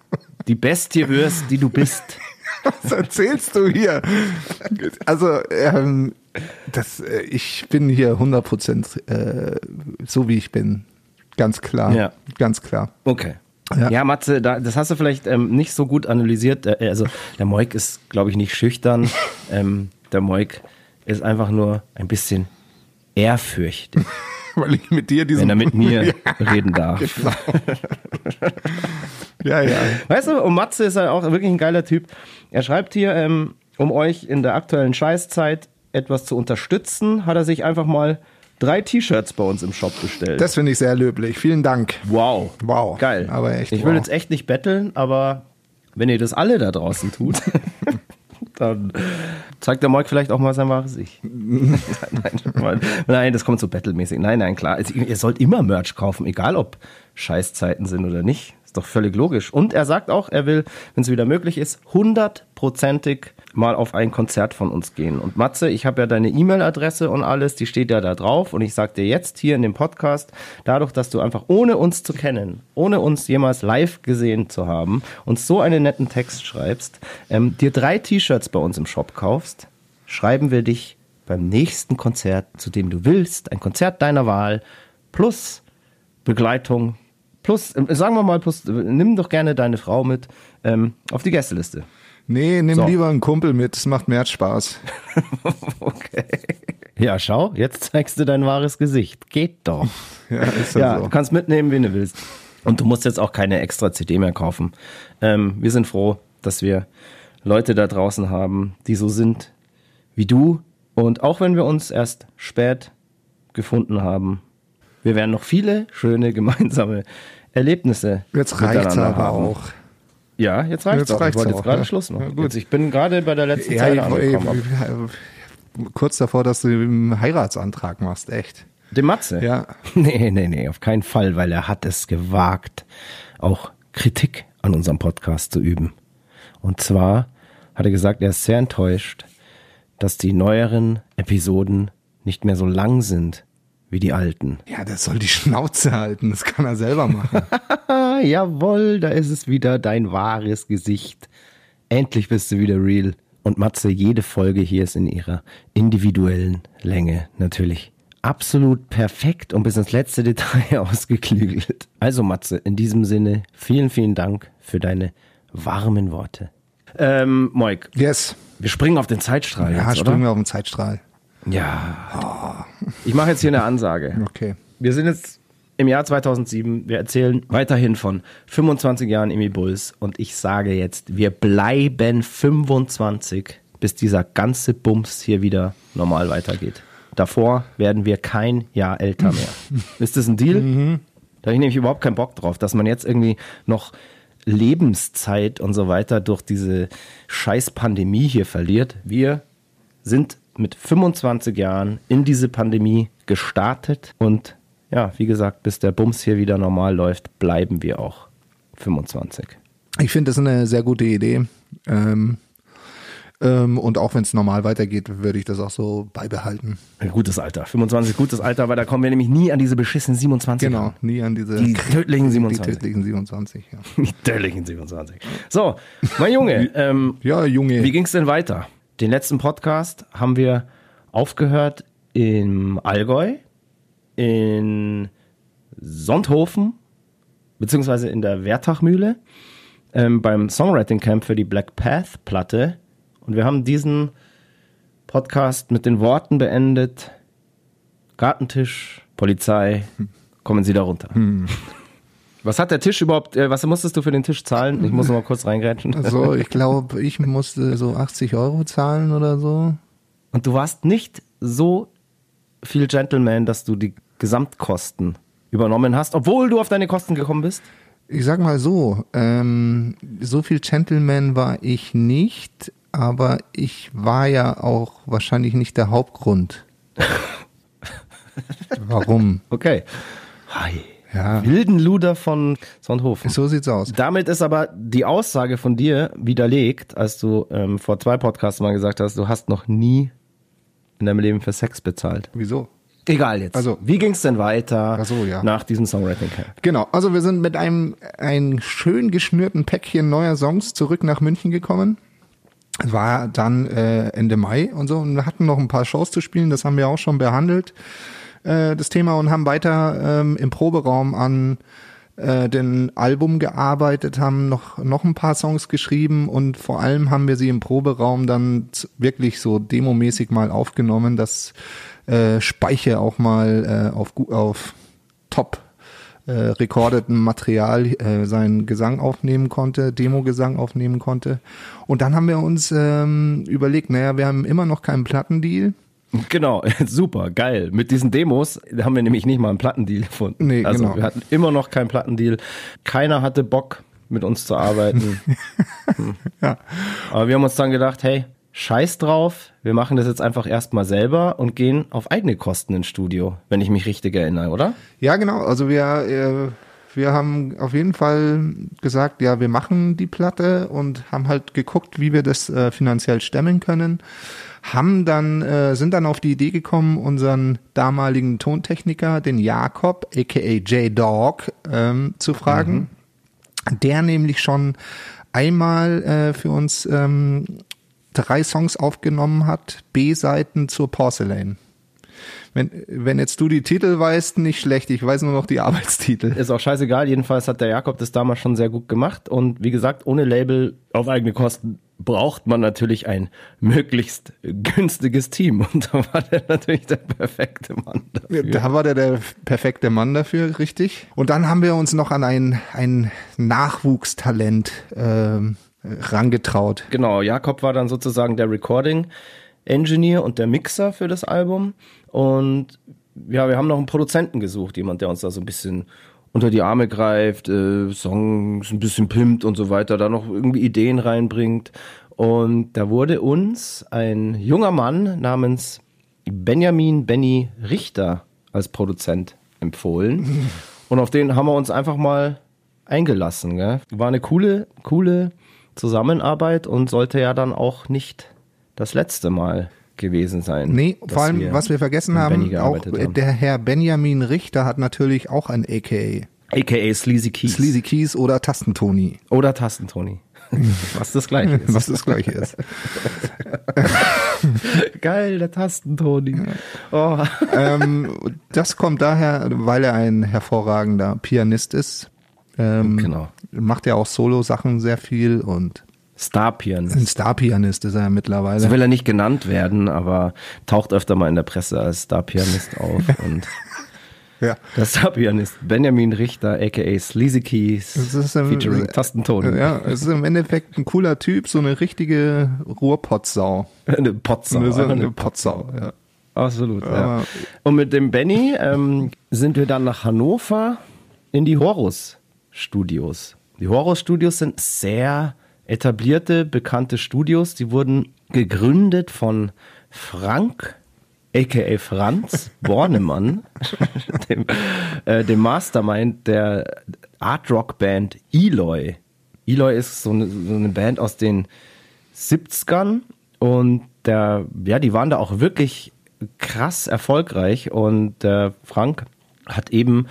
die Bestie wirst, die du bist. Was erzählst du hier? Also, ähm, das, äh, ich bin hier 100% äh, so, wie ich bin. Ganz klar. Ja. Ganz klar. Okay. Ja. Ja, Matze, da, das hast du vielleicht ähm, nicht so gut analysiert. Äh, Also der Moik ist, glaube ich, nicht schüchtern. ähm, der Moik ist einfach nur ein bisschen ehrfürchtig, Weil ich mit dir diesen. wenn er mit mir ja, reden darf. ja, ja. Weißt du, und Matze ist halt auch wirklich ein geiler Typ. Er schreibt hier, ähm, um euch in der aktuellen Scheißzeit etwas zu unterstützen, hat er sich einfach mal drei T-Shirts bei uns im Shop bestellt. Das finde ich sehr löblich. Vielen Dank. wow. Wow. Geil. Aber echt, Ich will wow. jetzt echt nicht betteln, aber wenn ihr das alle da draußen tut, dann zeigt der Moik vielleicht auch mal sein wahres Ich. nein, nein, nein, das kommt so battlemäßig. Nein, nein, klar. Also, ihr sollt immer Merch kaufen, egal ob Scheißzeiten sind oder nicht. Ist doch völlig logisch. Und er sagt auch, er will, wenn es wieder möglich ist, hundertprozentig mal auf ein Konzert von uns gehen. Und Matze, ich habe ja deine E-Mail-Adresse und alles, die steht ja da drauf. Und ich sag dir jetzt hier in dem Podcast, dadurch, dass du einfach ohne uns zu kennen, ohne uns jemals live gesehen zu haben, uns so einen netten Text schreibst, ähm, dir drei T-Shirts bei uns im Shop kaufst, schreiben wir dich beim nächsten Konzert, zu dem du willst, ein Konzert deiner Wahl, plus Begleitung, plus, äh, sagen wir mal, plus, äh, nimm doch gerne deine Frau mit ähm, auf die Gästeliste. Nee, nimm So. lieber einen Kumpel mit. Das macht mehr Spaß. Okay. Ja, schau, jetzt zeigst du dein wahres Gesicht. Geht doch. Ja, ist ja, Ja, so. du kannst mitnehmen, wen du willst. Und du musst jetzt auch keine extra CD mehr kaufen. Ähm, wir sind froh, dass wir Leute da draußen haben, die so sind wie du. Und auch wenn wir uns erst spät gefunden haben, wir werden noch viele schöne gemeinsame Erlebnisse Jetzt reicht's miteinander aber haben. auch. Ja, jetzt reicht's Jetzt auch. ich wollte jetzt gerade ja. Schluss machen. Ja, gut. Jetzt, ich bin gerade bei der letzten Ja, Zeile angekommen. kurz davor, dass du einen Heiratsantrag machst, echt. Dem Matze? Ja. Nee, nee, nee, auf keinen Fall, weil er hat es gewagt, auch Kritik an unserem Podcast zu üben. Und zwar hat er gesagt, er ist sehr enttäuscht, dass die neueren Episoden nicht mehr so lang sind wie die alten. Ja, der soll die Schnauze halten. Das kann er selber machen. Ah, jawohl, da ist es wieder dein wahres Gesicht. Endlich bist du wieder real. Und Matze, jede Folge hier ist in ihrer individuellen Länge natürlich absolut perfekt und bis ins letzte Detail ausgeklügelt. Also Matze, in diesem Sinne, vielen, vielen Dank für deine warmen Worte. Ähm, Moik, Yes. wir springen auf den Zeitstrahl Ja, jetzt, springen oder? wir auf den Zeitstrahl. Ja. Ich mache jetzt hier eine Ansage. Okay. Wir sind jetzt im Jahr 2007. Wir erzählen weiterhin von 25 Jahren Emi Bulls. Und ich sage jetzt, wir bleiben 25, bis dieser ganze Bums hier wieder normal weitergeht. Davor werden wir kein Jahr älter mehr. Ist das ein Deal? Da habe ich nämlich überhaupt keinen Bock drauf, dass man jetzt irgendwie noch Lebenszeit und so weiter durch diese scheiß Pandemie hier verliert. Wir sind mit 25 Jahren in diese Pandemie gestartet und ja, wie gesagt, bis der Bums hier wieder normal läuft, bleiben wir auch 25. Ich finde das eine sehr gute Idee. Ähm, ähm, und auch wenn es normal weitergeht, würde ich das auch so beibehalten. Ein gutes Alter. 25 ist gutes Alter, weil da kommen wir nämlich nie an diese beschissenen 27. Genau, nie an diese Die tödlichen die 27. tödlichen 27. Ja, Die tödlichen 27. So, mein Junge, ähm, ja Junge. Wie ging's denn weiter? Den letzten Podcast haben wir aufgehört im Allgäu, in Sonthofen, beziehungsweise in der Wertachmühle, ähm, beim Songwriting Camp für die Black Path Platte. Und wir haben diesen Podcast mit den Worten beendet: Gartentisch, Polizei, kommen Sie da runter. Was hat der Tisch überhaupt, äh, was musstest du für den Tisch zahlen? Ich muss noch mal kurz reingrätschen. Also ich glaube, ich musste so 80 Euro zahlen oder so. Und du warst nicht so viel Gentleman, dass du die Gesamtkosten übernommen hast, obwohl du auf deine Kosten gekommen bist? Ich sag mal so, ähm, so viel Gentleman war ich nicht, aber ich war ja auch wahrscheinlich nicht der Hauptgrund. Warum? Okay. Hi. Ja. Wilden Luder von Sonthofen. So sieht's aus. Damit ist aber die Aussage von dir widerlegt, als du ähm, vor zwei Podcasts mal gesagt hast, du hast noch nie in deinem Leben für Sex bezahlt? Wieso? Egal jetzt. Also- wie ging es denn weiter so, ja. nach diesem Songwriting Camp? Genau, also wir sind mit einem ein schön geschnürten Päckchen neuer Songs zurück nach München gekommen. Es war dann äh, Ende Mai und so und wir hatten noch ein paar Shows zu spielen, das haben wir auch schon behandelt, äh, das Thema und haben weiter ähm, im Proberaum an äh, den Album gearbeitet, haben noch, noch ein paar Songs geschrieben und vor allem haben wir sie im Proberaum dann wirklich so demomäßig mal aufgenommen, dass äh, Speicher auch mal äh, auf, auf Top äh, recordeten Material äh, seinen Gesang aufnehmen konnte, Demo-Gesang aufnehmen konnte. Und dann haben wir uns ähm, überlegt, naja, wir haben immer noch keinen Plattendeal. Genau, super, geil. Mit diesen Demos haben wir nämlich nicht mal einen Plattendeal gefunden. Nee, also genau. wir hatten immer noch keinen Plattendeal. Keiner hatte Bock, mit uns zu arbeiten. Hm. Ja. Aber wir haben uns dann gedacht, hey, scheiß drauf, wir machen das jetzt einfach erstmal selber und gehen auf eigene Kosten ins Studio, wenn ich mich richtig erinnere, oder? Ja, genau. Also wir, äh, wir haben auf jeden Fall gesagt, ja, wir machen die Platte und haben halt geguckt, wie wir das äh, finanziell stemmen können. Haben dann, äh, sind dann auf die Idee gekommen, unseren damaligen Tontechniker, den Jakob, aka J-Dog, ähm, zu fragen. Der nämlich schon einmal äh, für uns ähm, drei Songs aufgenommen hat, B-Seiten zur Porcelain. Wenn, wenn jetzt du die Titel weißt, nicht schlecht. Ich weiß nur noch die Arbeitstitel. Ist auch scheißegal. Jedenfalls hat der Jakob das damals schon sehr gut gemacht. Und wie gesagt, ohne Label auf eigene Kosten braucht man natürlich ein möglichst günstiges Team. Und da war der natürlich der perfekte Mann dafür. Da war der der perfekte Mann dafür, richtig. Und dann haben wir uns noch an ein, ein Nachwuchstalent ähm, rangetraut. Genau, Jakob war dann sozusagen der Recording Engineer und der Mixer für das Album. Und ja, wir haben noch einen Produzenten gesucht, jemand, der uns da so ein bisschen unter die Arme greift, äh, Songs ein bisschen pimpt und so weiter, da noch irgendwie Ideen reinbringt. Und da wurde uns ein junger Mann namens Benjamin Benny Richter als Produzent empfohlen. Und auf den haben wir uns einfach mal eingelassen. Gell? War eine coole, coole Zusammenarbeit und sollte ja dann auch nicht das letzte Mal gewesen sein. Nee, vor allem, was wir vergessen haben, auch haben. der Herr Benjamin Richter hat natürlich auch ein AKA. AKA Sleazy Keys. Sleazy Keys oder Tastentoni, Oder Tastentoni. was das gleiche ist. was das gleiche ist. Geil, der Tastentoni. Oh. ähm, das kommt daher, weil er ein hervorragender Pianist ist. Ähm, Genau. Macht ja auch Solo-Sachen sehr viel und Star-Pianist. ein Star-Pianist ist er ja mittlerweile. So will er nicht genannt werden, aber taucht öfter mal in der Presse als Star-Pianist auf. und ja. der Star-Pianist Benjamin Richter, aka Sleazy Keys, Das ist, ähm, featuring Tastentoni. Ja, es ist im Endeffekt ein cooler Typ, so eine richtige Ruhrpotsau. Eine Potsau. Eine, so Eine eine Potsau, ja. Absolut, ja. Und mit dem Benny ähm, sind wir dann nach Hannover in die Horus-Studios. Die Horus-Studios sind sehr etablierte, bekannte Studios. Die wurden gegründet von Frank, a.k.a. Franz Bornemann, dem, äh, dem Mastermind der Art-Rock-Band Eloy. Eloy ist so eine, so eine Band aus den 70ern und der, ja, die waren da auch wirklich krass erfolgreich und der Frank hat eben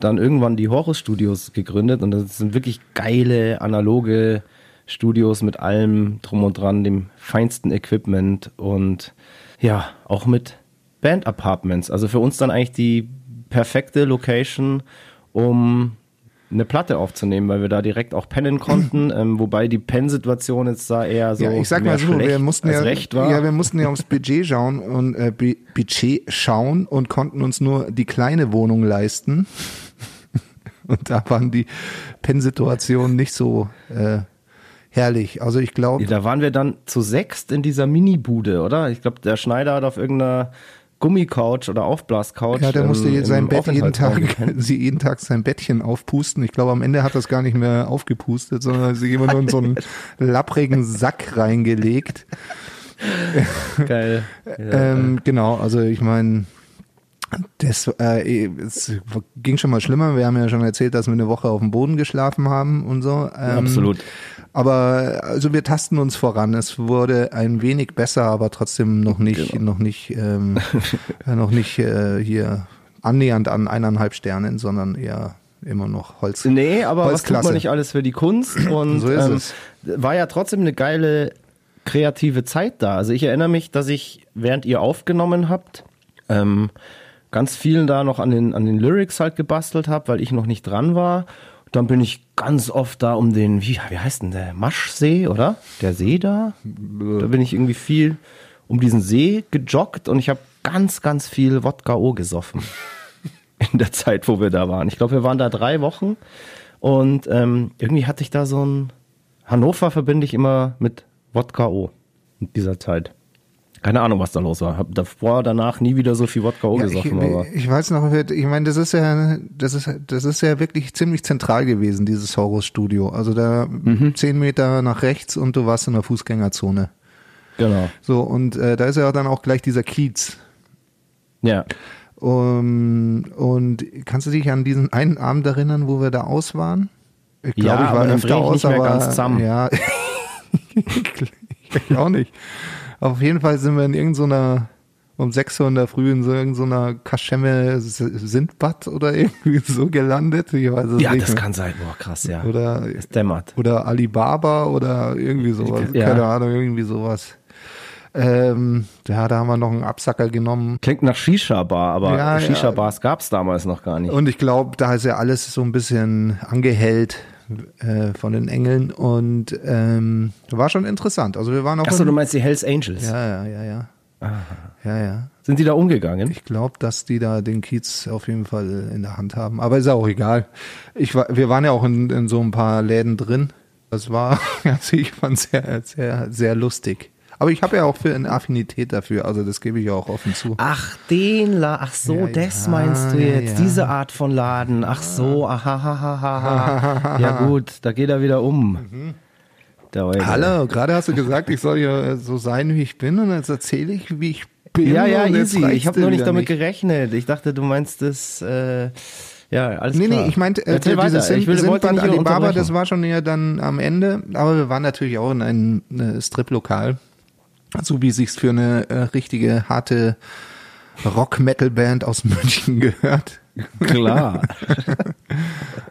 dann irgendwann die Horus Studios gegründet und das sind wirklich geile analoge Studios mit allem drum und dran, dem feinsten Equipment und ja, auch mit Band Apartments. Also für uns dann eigentlich die perfekte Location, um eine Platte aufzunehmen, weil wir da direkt auch pennen konnten, ähm, wobei die Pennsituation jetzt da eher so ja, ich sag mal so, wir mussten ja, recht war. ja, wir mussten ja aufs Budget schauen und äh, Bu- Budget schauen und konnten uns nur die kleine Wohnung leisten. Und da waren die Pennsituationen nicht so äh, herrlich. Also ich glaube, da waren wir dann zu sechst in dieser Mini-Bude, oder? Ich glaube, der Schneider hat auf irgendeiner Gummicouch oder Aufblascouch. ja, der musste im- sein im Bett jeden Tag, sie jeden Tag sein Bettchen aufpusten. Ich glaube, am Ende hat das gar nicht mehr aufgepustet, sondern sie immer nur in so einen lapprigen Sack reingelegt. Geil. Ähm, genau, also ich meine, Das, äh, es ging schon mal schlimmer. Wir haben ja schon erzählt, dass wir eine Woche auf dem Boden geschlafen haben und so. Ähm, Absolut. Aber also wir tasten uns voran. Es wurde ein wenig besser, aber trotzdem noch nicht, Genau. noch nicht, ähm, äh, noch nicht äh, hier annähernd an eineinhalb Sternen, sondern eher immer noch Holz. Nee, aber was tut Holzklasse. man nicht alles für die Kunst? Und So ist ähm, es. war ja trotzdem eine geile kreative Zeit da. Also ich erinnere mich, dass ich, während ihr aufgenommen habt, ähm, ganz vielen da noch an den, an den Lyrics halt gebastelt habe, weil ich noch nicht dran war. Dann bin ich ganz oft da um den, wie, wie heißt denn der? Maschsee, oder? Der See da? Da bin ich irgendwie viel um diesen See gejoggt und ich habe ganz, ganz viel Wodka O gesoffen. In der Zeit, wo wir da waren. Ich glaube, wir waren da drei Wochen und ähm, irgendwie hatte ich da so ein. Hannover verbinde ich immer mit Wodka O in dieser Zeit. Keine Ahnung, was da los war. Hab davor, danach nie wieder so viel Wodka Ja, ich, gesoffen, aber. ich weiß noch, ich meine, das ist ja, das ist, das ist ja wirklich ziemlich zentral gewesen, dieses Horus-Studio. Also da Mhm. zehn Meter nach rechts und du warst in der Fußgängerzone. Genau. So, und äh, da ist ja dann auch gleich dieser Kiez. Ja. Um, und kannst du dich an diesen einen Abend erinnern, wo wir da aus waren? Ich Ja, glaube, ich war öfter ich aus, nicht mehr aber ganz zusammen. ja, ich auch nicht. Auf jeden Fall sind wir in irgendeiner um 6 Uhr in der Früh in so irgendeiner Kaschemme Sindbad oder irgendwie so gelandet. Ich weiß es Ja, nicht das kann sein. Boah, krass, ja. Oder Es dämmert. oder Alibaba oder irgendwie sowas. Ja. Keine Ahnung, irgendwie sowas. Ähm, ja, da haben wir noch einen Absacker genommen. Klingt nach Shisha-Bar, aber Ja, ja. Shisha-Bars gab es damals noch gar nicht. Und ich glaube, da ist ja alles so ein bisschen angehellt äh, von den Engeln und ähm, war schon interessant. Also wir waren auch Achso, du meinst die Hells Angels. ja, ja, ja, ja. Ja, ja. Sind die da umgegangen? Ich glaube, dass die da den Kiez auf jeden Fall in der Hand haben. Aber ist ja auch egal. Ich war, wir waren ja auch in, in so ein paar Läden drin. Das war, also ich fand sehr, sehr, sehr lustig. Aber ich habe ja auch für eine Affinität dafür. Also das gebe ich ja auch offen zu. Ach, den La ach so, Ja, das ja, meinst du jetzt, ja. diese Art von Laden. Ach so, aha, ha, ha, ha, ha. Ja gut, da geht er wieder um. Eugen. Hallo, gerade hast du gesagt, ich soll ja so sein, wie ich bin und jetzt erzähle ich, wie ich bin. Ja, ja, easy. Ich habe nur nicht damit gerechnet. Ich dachte, du meinst das, äh, ja, alles Nee, klar. nee, ich meinte, äh, dieses. Sin nicht hier Alibaba, das war schon eher dann am Ende, aber wir waren natürlich auch in einem äh, Striplokal, so wie sich's für eine äh, richtige harte Rock-Metal-Band aus München gehört. Klar.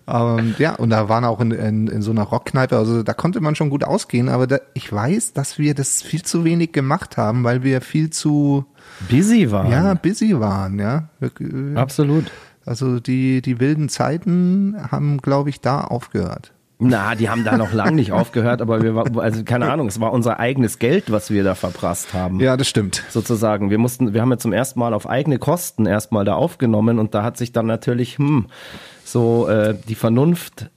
Aber ähm, ja, und da waren auch in, in, in so einer Rockkneipe, also da konnte man schon gut ausgehen, aber da, ich weiß, dass wir das viel zu wenig gemacht haben, weil wir viel zu, Busy war. ja, busy waren, ja. Wir- Absolut. Also die, die wilden Zeiten haben, glaube ich, da aufgehört. Na, die haben da noch lang nicht aufgehört, aber wir war, also keine Ahnung, es war unser eigenes Geld, was wir da verprasst haben. Ja, das stimmt. sozusagen. Wir mussten, wir haben ja zum ersten Mal auf eigene Kosten erstmal da aufgenommen und da hat sich dann natürlich, hm, so äh, die Vernunft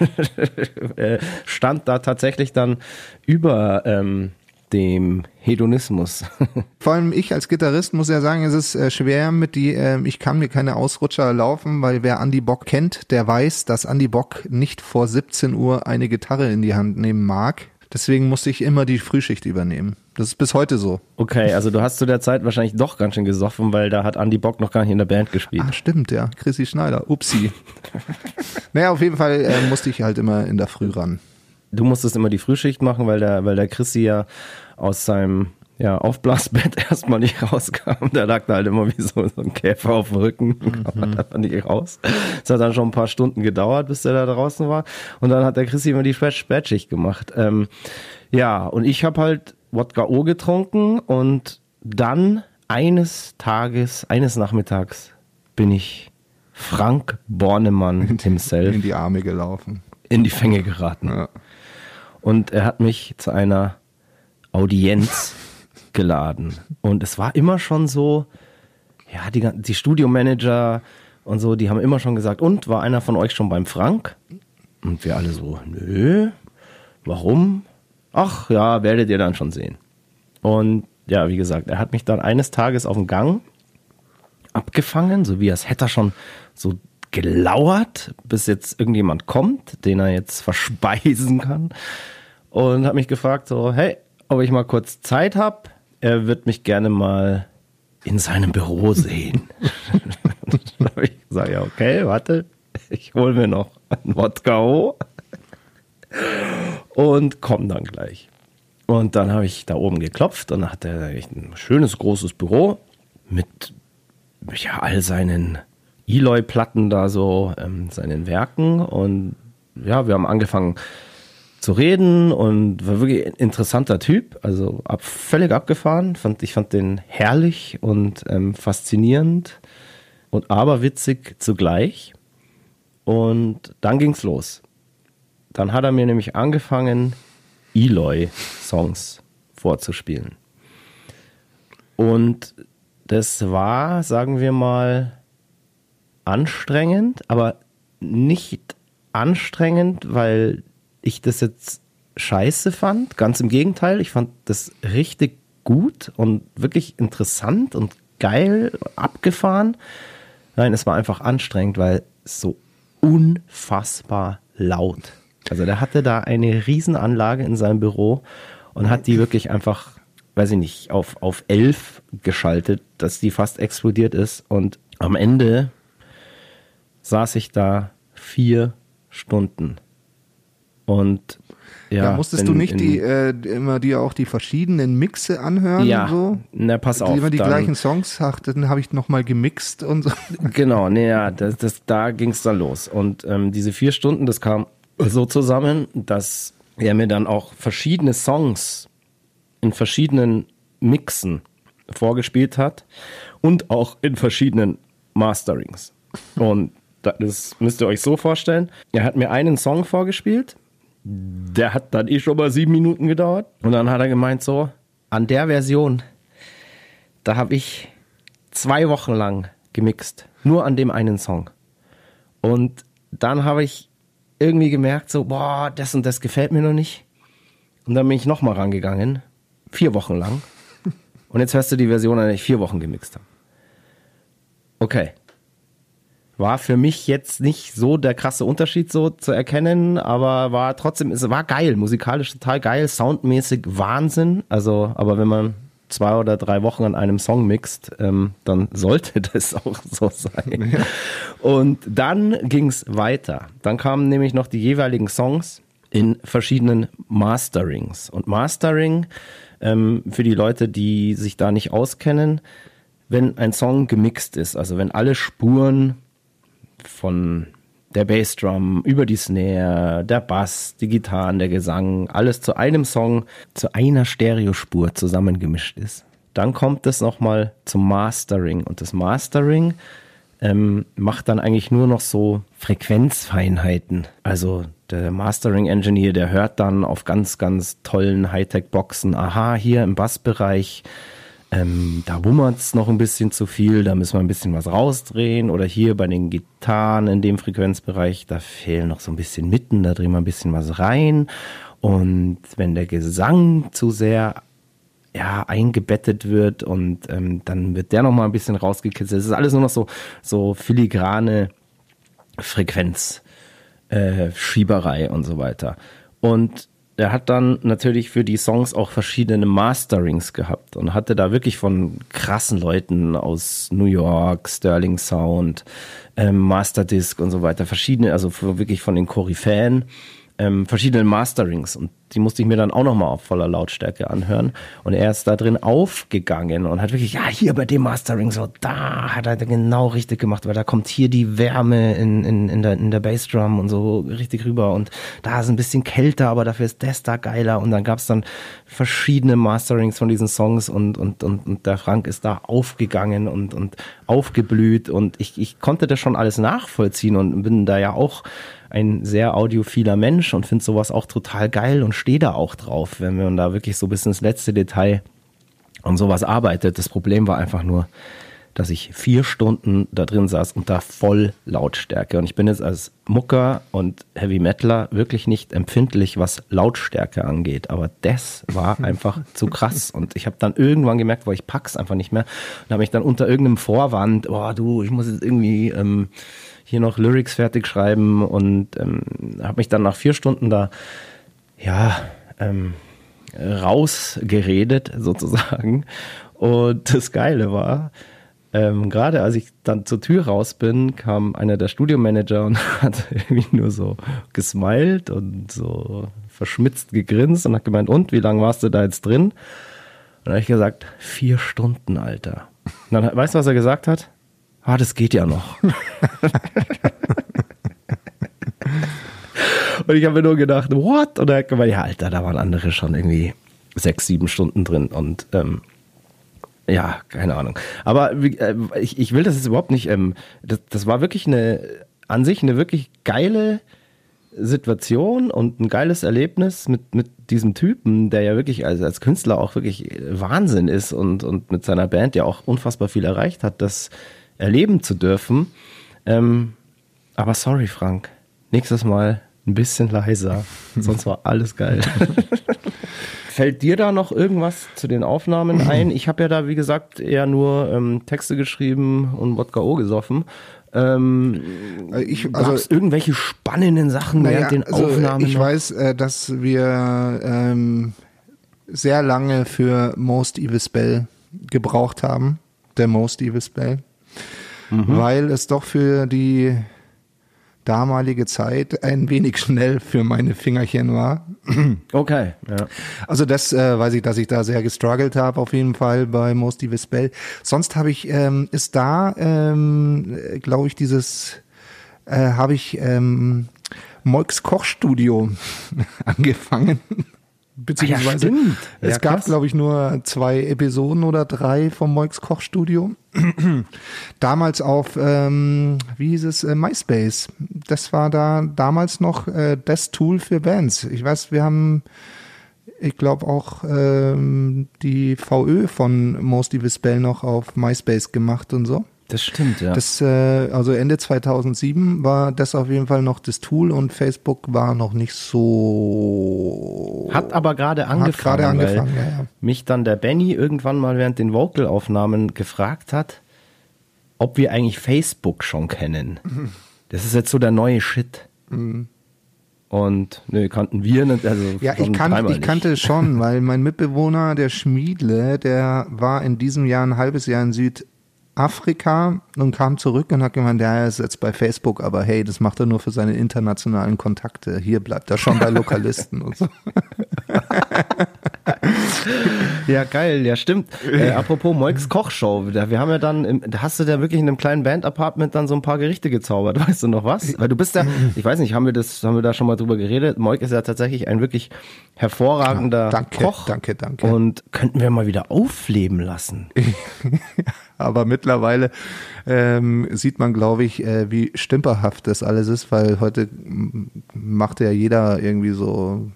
äh, stand da tatsächlich dann über ähm, dem Hedonismus. Vor allem ich als Gitarrist muss ja sagen, es ist äh, schwer mit die, äh, ich kann mir keine Ausrutscher laufen, weil wer Andy Bock kennt, der weiß, dass Andy Bock nicht vor 17 Uhr eine Gitarre in die Hand nehmen mag. Deswegen musste ich immer die Frühschicht übernehmen. Das ist bis heute so. Okay, also du hast zu der Zeit wahrscheinlich doch ganz schön gesoffen, weil da hat Andy Bock noch gar nicht in der Band gespielt. Ah, stimmt, ja. Chrissy Schneider. Upsi. naja, auf jeden Fall äh, musste ich halt immer in der Früh ran. Du musstest immer die Frühschicht machen, weil der, weil der Chrissy ja aus seinem ja, Aufblasbett erstmal nicht rauskam. Der lag da halt immer wie so, so ein Käfer auf dem Rücken und kam halt einfach nicht raus. Es hat dann schon ein paar Stunden gedauert, bis der da draußen war. Und dann hat der Chrissy immer die Spät- Spätschicht gemacht. Ähm, ja, und ich habe halt Wodka O getrunken und dann eines Tages, eines Nachmittags bin ich Frank Bornemann himself In die Arme gelaufen. in die Fänge geraten. Ja. Und er hat mich zu einer Audienz geladen. Und es war immer schon so, ja, die, die Studiomanager und so, die haben immer schon gesagt, und war einer von euch schon beim Frank? Und wir alle so, nö, warum? Ach ja, werdet ihr dann schon sehen. Und ja, wie gesagt, er hat mich dann eines Tages auf dem Gang abgefangen, so wie als hätte er schon so gelauert, bis jetzt irgendjemand kommt, den er jetzt verspeisen kann. Und hat mich gefragt, so, hey, ob ich mal kurz Zeit habe. Er wird mich gerne mal in seinem Büro sehen. Sag ja, okay, warte, ich hole mir noch ein Wodka hoch und komm dann gleich. Und dann habe ich da oben geklopft und hatte ein schönes großes Büro mit ja, all seinen Eloy-Platten da so, ähm, seinen Werken. Und ja, wir haben angefangen zu reden und war wirklich ein interessanter Typ. Also ab, völlig abgefahren. Fand, ich fand den herrlich und ähm, faszinierend und aberwitzig zugleich. Und dann ging's los. Dann hat er mir nämlich angefangen, Eloy-Songs vorzuspielen. Und das war, sagen wir mal, anstrengend, aber nicht anstrengend, weil ich das jetzt scheiße fand. Ganz im Gegenteil, ich fand das richtig gut und wirklich interessant und geil, abgefahren. Nein, es war einfach anstrengend, weil so unfassbar laut. Also der hatte da eine Riesenanlage in seinem Büro und hat die wirklich einfach, weiß ich nicht, auf, auf elf geschaltet, dass die fast explodiert ist. Und am Ende saß ich da vier Stunden. Und ja, da musstest in, du nicht in, die äh, immer dir auch die verschiedenen Mixe anhören ja, so? Na, pass auf. Immer die dann, gleichen Songs, dann habe ich nochmal gemixt und so. Genau, nee, ja, das, das, da ging es dann los. Und ähm, diese vier Stunden, das kam so zusammen, dass er mir dann auch verschiedene Songs in verschiedenen Mixen vorgespielt hat und auch in verschiedenen Masterings. Und das müsst ihr euch so vorstellen. Er hat mir einen Song vorgespielt. Der hat dann eh schon mal sieben Minuten gedauert. Und dann hat er gemeint, so, an der Version, da habe ich zwei Wochen lang gemixt. Nur an dem einen Song. Und dann habe ich irgendwie gemerkt, so, boah, das und das gefällt mir noch nicht. Und dann bin ich nochmal rangegangen. Vier Wochen lang. Und jetzt hörst du die Version, an der ich vier Wochen gemixt habe. Okay, war für mich jetzt nicht so der krasse Unterschied so zu erkennen, aber war trotzdem, es war geil, musikalisch total geil, soundmäßig Wahnsinn. Also, aber wenn man zwei oder drei Wochen an einem Song mixt, ähm, dann sollte das auch so sein. Ja. Und dann ging's weiter. Dann kamen nämlich noch die jeweiligen Songs in verschiedenen Masterings. Und Mastering, ähm, für die Leute, die sich da nicht auskennen, wenn ein Song gemixt ist, also wenn alle Spuren von der Bassdrum über die Snare, der Bass, die Gitarren, der Gesang, alles zu einem Song, zu einer Stereospur zusammengemischt ist. Dann kommt es nochmal zum Mastering und das Mastering ähm, macht dann eigentlich nur noch so Frequenzfeinheiten. Also der Mastering Engineer, der hört dann auf ganz, ganz tollen Hightech-Boxen, aha, hier im Bassbereich ähm, da wummert es noch ein bisschen zu viel, da müssen wir ein bisschen was rausdrehen. Oder hier bei den Gitarren in dem Frequenzbereich, da fehlen noch so ein bisschen Mitten, da drehen wir ein bisschen was rein. Und wenn der Gesang zu sehr ja, eingebettet wird und ähm, dann wird der noch mal ein bisschen rausgekitzelt. Es ist alles nur noch so, so filigrane Frequenzschieberei äh, und so weiter. Und er hat dann natürlich für die Songs auch verschiedene Masterings gehabt und hatte da wirklich von krassen Leuten aus New York, Sterling Sound, ähm, Masterdisc und so weiter, verschiedene, also wirklich von den Koryphäen ähm, verschiedenen Masterings und die musste ich mir dann auch nochmal auf voller Lautstärke anhören. Und er ist da drin aufgegangen und hat wirklich, ja, hier bei dem Mastering, so da hat er genau richtig gemacht, weil da kommt hier die Wärme in, in, in, der, in der Bassdrum und so richtig rüber und da ist ein bisschen kälter, aber dafür ist das da geiler. Und dann gab es dann verschiedene Masterings von diesen Songs und, und, und, und der Frank ist da aufgegangen und, und aufgeblüht und ich, ich konnte das schon alles nachvollziehen und bin da ja auch ein sehr audiophiler Mensch und finde sowas auch total geil und stehe da auch drauf, wenn man da wirklich so bis ins letzte Detail und sowas arbeitet. Das Problem war einfach nur, dass ich vier Stunden da drin saß und da voll Lautstärke. Und ich bin jetzt als Mucker und Heavy Metaler wirklich nicht empfindlich, was Lautstärke angeht. Aber das war einfach zu krass. Und ich habe dann irgendwann gemerkt, wo ich pack's einfach nicht mehr. Und habe mich dann unter irgendeinem Vorwand, oh du, ich muss jetzt irgendwie ähm, hier noch Lyrics fertig schreiben und ähm, habe mich dann nach vier Stunden da ja ähm, rausgeredet sozusagen. Und das Geile war, ähm, gerade als ich dann zur Tür raus bin, kam einer der Studiomanager und hat irgendwie nur so gesmiled und so verschmitzt gegrinst und hat gemeint, und wie lange warst du da jetzt drin? Und dann habe ich gesagt, vier Stunden, Alter. Und dann, weißt du, was er gesagt hat? Ah, das geht ja noch. und ich habe mir nur gedacht, what? Und er hat gemeint, ja, Alter, da waren andere schon irgendwie sechs, sieben Stunden drin und ähm, ja, keine Ahnung. Aber äh, ich, ich will das jetzt überhaupt nicht. Ähm, das, das war wirklich eine, an sich eine wirklich geile Situation und ein geiles Erlebnis mit, mit diesem Typen, der ja wirklich als, als Künstler auch wirklich Wahnsinn ist und, und mit seiner Band ja auch unfassbar viel erreicht hat, das erleben zu dürfen. Ähm, aber sorry, Frank. Nächstes Mal ein bisschen leiser. Sonst war alles geil. Fällt dir da noch irgendwas zu den Aufnahmen ein? Ich habe ja da, wie gesagt, eher nur ähm, Texte geschrieben und Wodka O gesoffen. Ähm, ich, also irgendwelche spannenden Sachen naja, während den also Aufnahmen? Ich noch? weiß, äh, dass wir ähm, sehr lange für Most Evil Spell gebraucht haben. Der Most Evil Spell. Mhm. Weil es doch für die damalige Zeit ein wenig schnell für meine Fingerchen war. Okay, ja. Also das äh, weiß ich, dass ich da sehr gestruggelt habe, auf jeden Fall bei Most Evil Bell. Sonst habe ich, ähm, ist da, ähm, glaube ich, dieses, äh, habe ich ähm, Moix Kochstudio angefangen. Beziehungsweise, ja, es ja, gab, glaube ich, nur zwei Episoden oder drei vom Moix Kochstudio. damals auf, ähm, wie hieß es, äh, MySpace. Das war da damals noch äh, das Tool für Bands. Ich weiß, wir haben, ich glaube, auch ähm, die VÖ von Most Evil Spell noch auf MySpace gemacht und so. Das stimmt, ja. Das, äh, also Ende 2007 war das auf jeden Fall noch das Tool und Facebook war noch nicht so. Hat aber gerade angefangen. Hat gerade angefangen, ja, ja. Mich dann der Benny irgendwann mal während den Vocalaufnahmen gefragt hat, ob wir eigentlich Facebook schon kennen. Mhm. Das ist jetzt so der neue Shit. Mhm. Und ne, kannten wir nicht. Also ja, ich, kan ich kannte es schon, weil mein Mitbewohner, der Schmiedle, der war in diesem Jahr ein halbes Jahr in Süd Afrika und kam zurück und hat gemeint, ja, er ist jetzt bei Facebook, aber hey, das macht er nur für seine internationalen Kontakte. Hier bleibt er schon bei Lokalisten und so. ja, geil, ja, stimmt. Äh, apropos Moix Kochshow, da, wir haben ja dann, im, hast du da wirklich in einem kleinen Band-Apartment dann so ein paar Gerichte gezaubert, weißt du noch was? Weil du bist ja, ich weiß nicht, haben wir das, haben wir da schon mal drüber geredet? Moik ist ja tatsächlich ein wirklich hervorragender ja, danke, Koch. Danke, danke. Und könnten wir mal wieder aufleben lassen. Aber mittlerweile ähm, sieht man, glaube ich, äh, wie stümperhaft das alles ist, weil heute macht ja jeder irgendwie so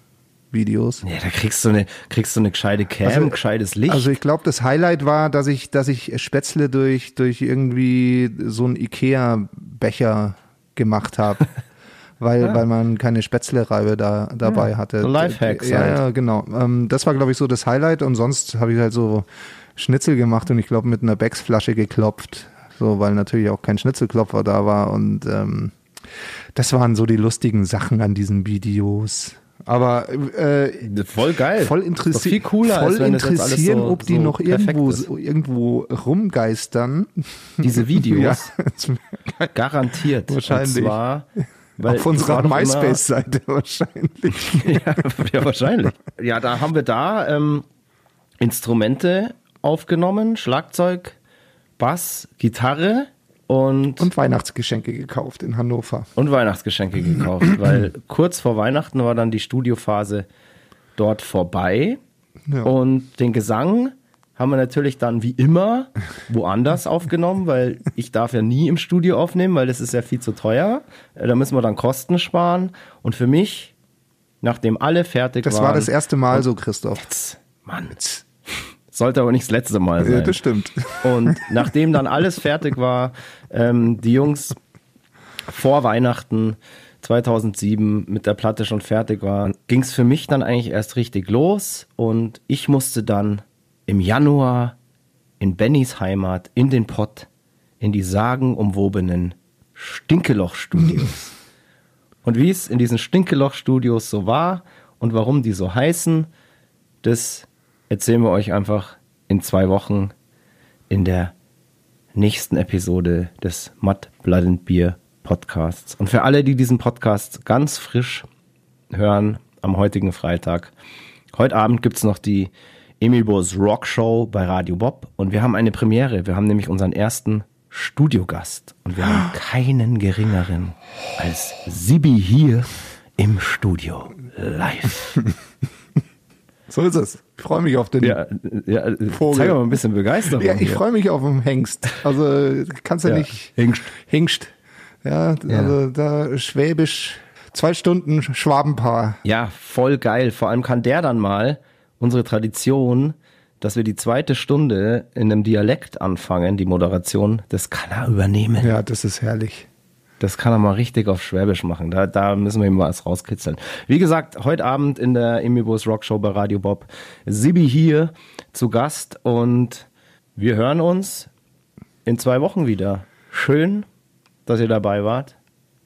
Videos. Ja, da kriegst du eine, kriegst du eine gescheite Cam, also, gescheites Licht. Also ich glaube, das Highlight war, dass ich, dass ich Spätzle durch, durch irgendwie so einen Ikea-Becher gemacht habe. weil, ja. weil man keine Spätzlereibe da dabei ja, hatte. So Lifehacks. Ja, halt. ja, genau. Ähm, das war, glaube ich, so das Highlight und sonst habe ich halt so Schnitzel gemacht und ich glaube mit einer Becks-Flasche geklopft. So, weil natürlich auch kein Schnitzelklopfer da war und ähm, das waren so die lustigen Sachen an diesen Videos. Aber äh, voll geil. Voll interessiert. Viel cooler, voll interessieren, so, ob die so noch irgendwo, irgendwo rumgeistern. Diese Videos. ja, garantiert. Wahrscheinlich. Und zwar, weil Auf unserer MySpace-Seite wahrscheinlich. ja, ja, wahrscheinlich. Ja, da haben wir da ähm, Instrumente aufgenommen, Schlagzeug, Bass, Gitarre und und Weihnachtsgeschenke gekauft in Hannover. Und Weihnachtsgeschenke gekauft, weil kurz vor Weihnachten war dann die Studiophase dort vorbei ja. und den Gesang haben wir natürlich dann wie immer woanders aufgenommen, weil ich darf ja nie im Studio aufnehmen, weil das ist ja viel zu teuer. Äh, da müssen wir dann Kosten sparen und für mich nachdem alle fertig das waren. Das war das erste Mal so, Christoph. Jetzt, Mann. Jetzt. Sollte aber nicht das letzte Mal sein. Ja, das stimmt. Und nachdem dann alles fertig war, ähm, die Jungs vor Weihnachten 2007 mit der Platte schon fertig waren, ging es für mich dann eigentlich erst richtig los und ich musste dann im Januar in Bennys Heimat in den Pott in die sagenumwobenen Stinkeloch-Studios. und wie es in diesen Stinkeloch-Studios so war und warum die so heißen, das erzählen wir euch einfach in zwei Wochen in der nächsten Episode des Mud, Blood and Beer Podcasts. Und für alle, die diesen Podcast ganz frisch hören am heutigen Freitag, heute Abend gibt es noch die Emil Bos Rock Show bei Radio Bob und wir haben eine Premiere. Wir haben nämlich unseren ersten Studiogast und wir haben keinen geringeren als Sibi hier im Studio live. So ist es. Ich freue mich auf den. Ja, ja Vogel. zeig mal ein bisschen Begeisterung. Ja, ich freue mich auf den Hengst. Also kannst ja, ja nicht. Hengst. Hengst. Ja, also da schwäbisch zwei Stunden Schwabenpaar. Ja, voll geil. Vor allem kann der dann mal unsere Tradition, dass wir die zweite Stunde in einem Dialekt anfangen, die Moderation, das kann er übernehmen. Ja, das ist herrlich. Das kann er mal richtig auf Schwäbisch machen. Da, da müssen wir ihm was rauskitzeln. Wie gesagt, heute Abend in der Emibus Rock Show bei Radio Bob. Sibi hier zu Gast und wir hören uns in zwei Wochen wieder. Schön, dass ihr dabei wart.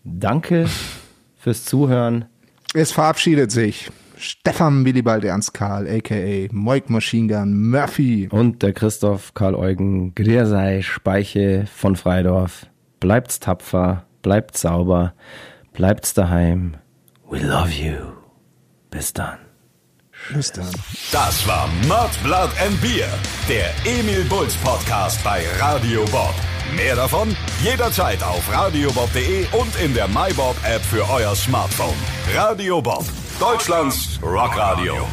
Danke fürs Zuhören. Es verabschiedet sich Stefan Willibald Ernst Karl, a.k.a. Moik Machine Gun Murphy. Und der Christoph Karl Eugen Griersei Speiche von Freidorf. Bleibt's tapfer bleibt sauber, bleibt's daheim. We love you. Bis dann. Bis dann. Das war Mud, Blood and Beer, der Emil Bulls Podcast bei Radio Bob. Mehr davon jederzeit auf radiobob.de und in der MyBob App für euer Smartphone. Radio Bob, Deutschlands Rockradio.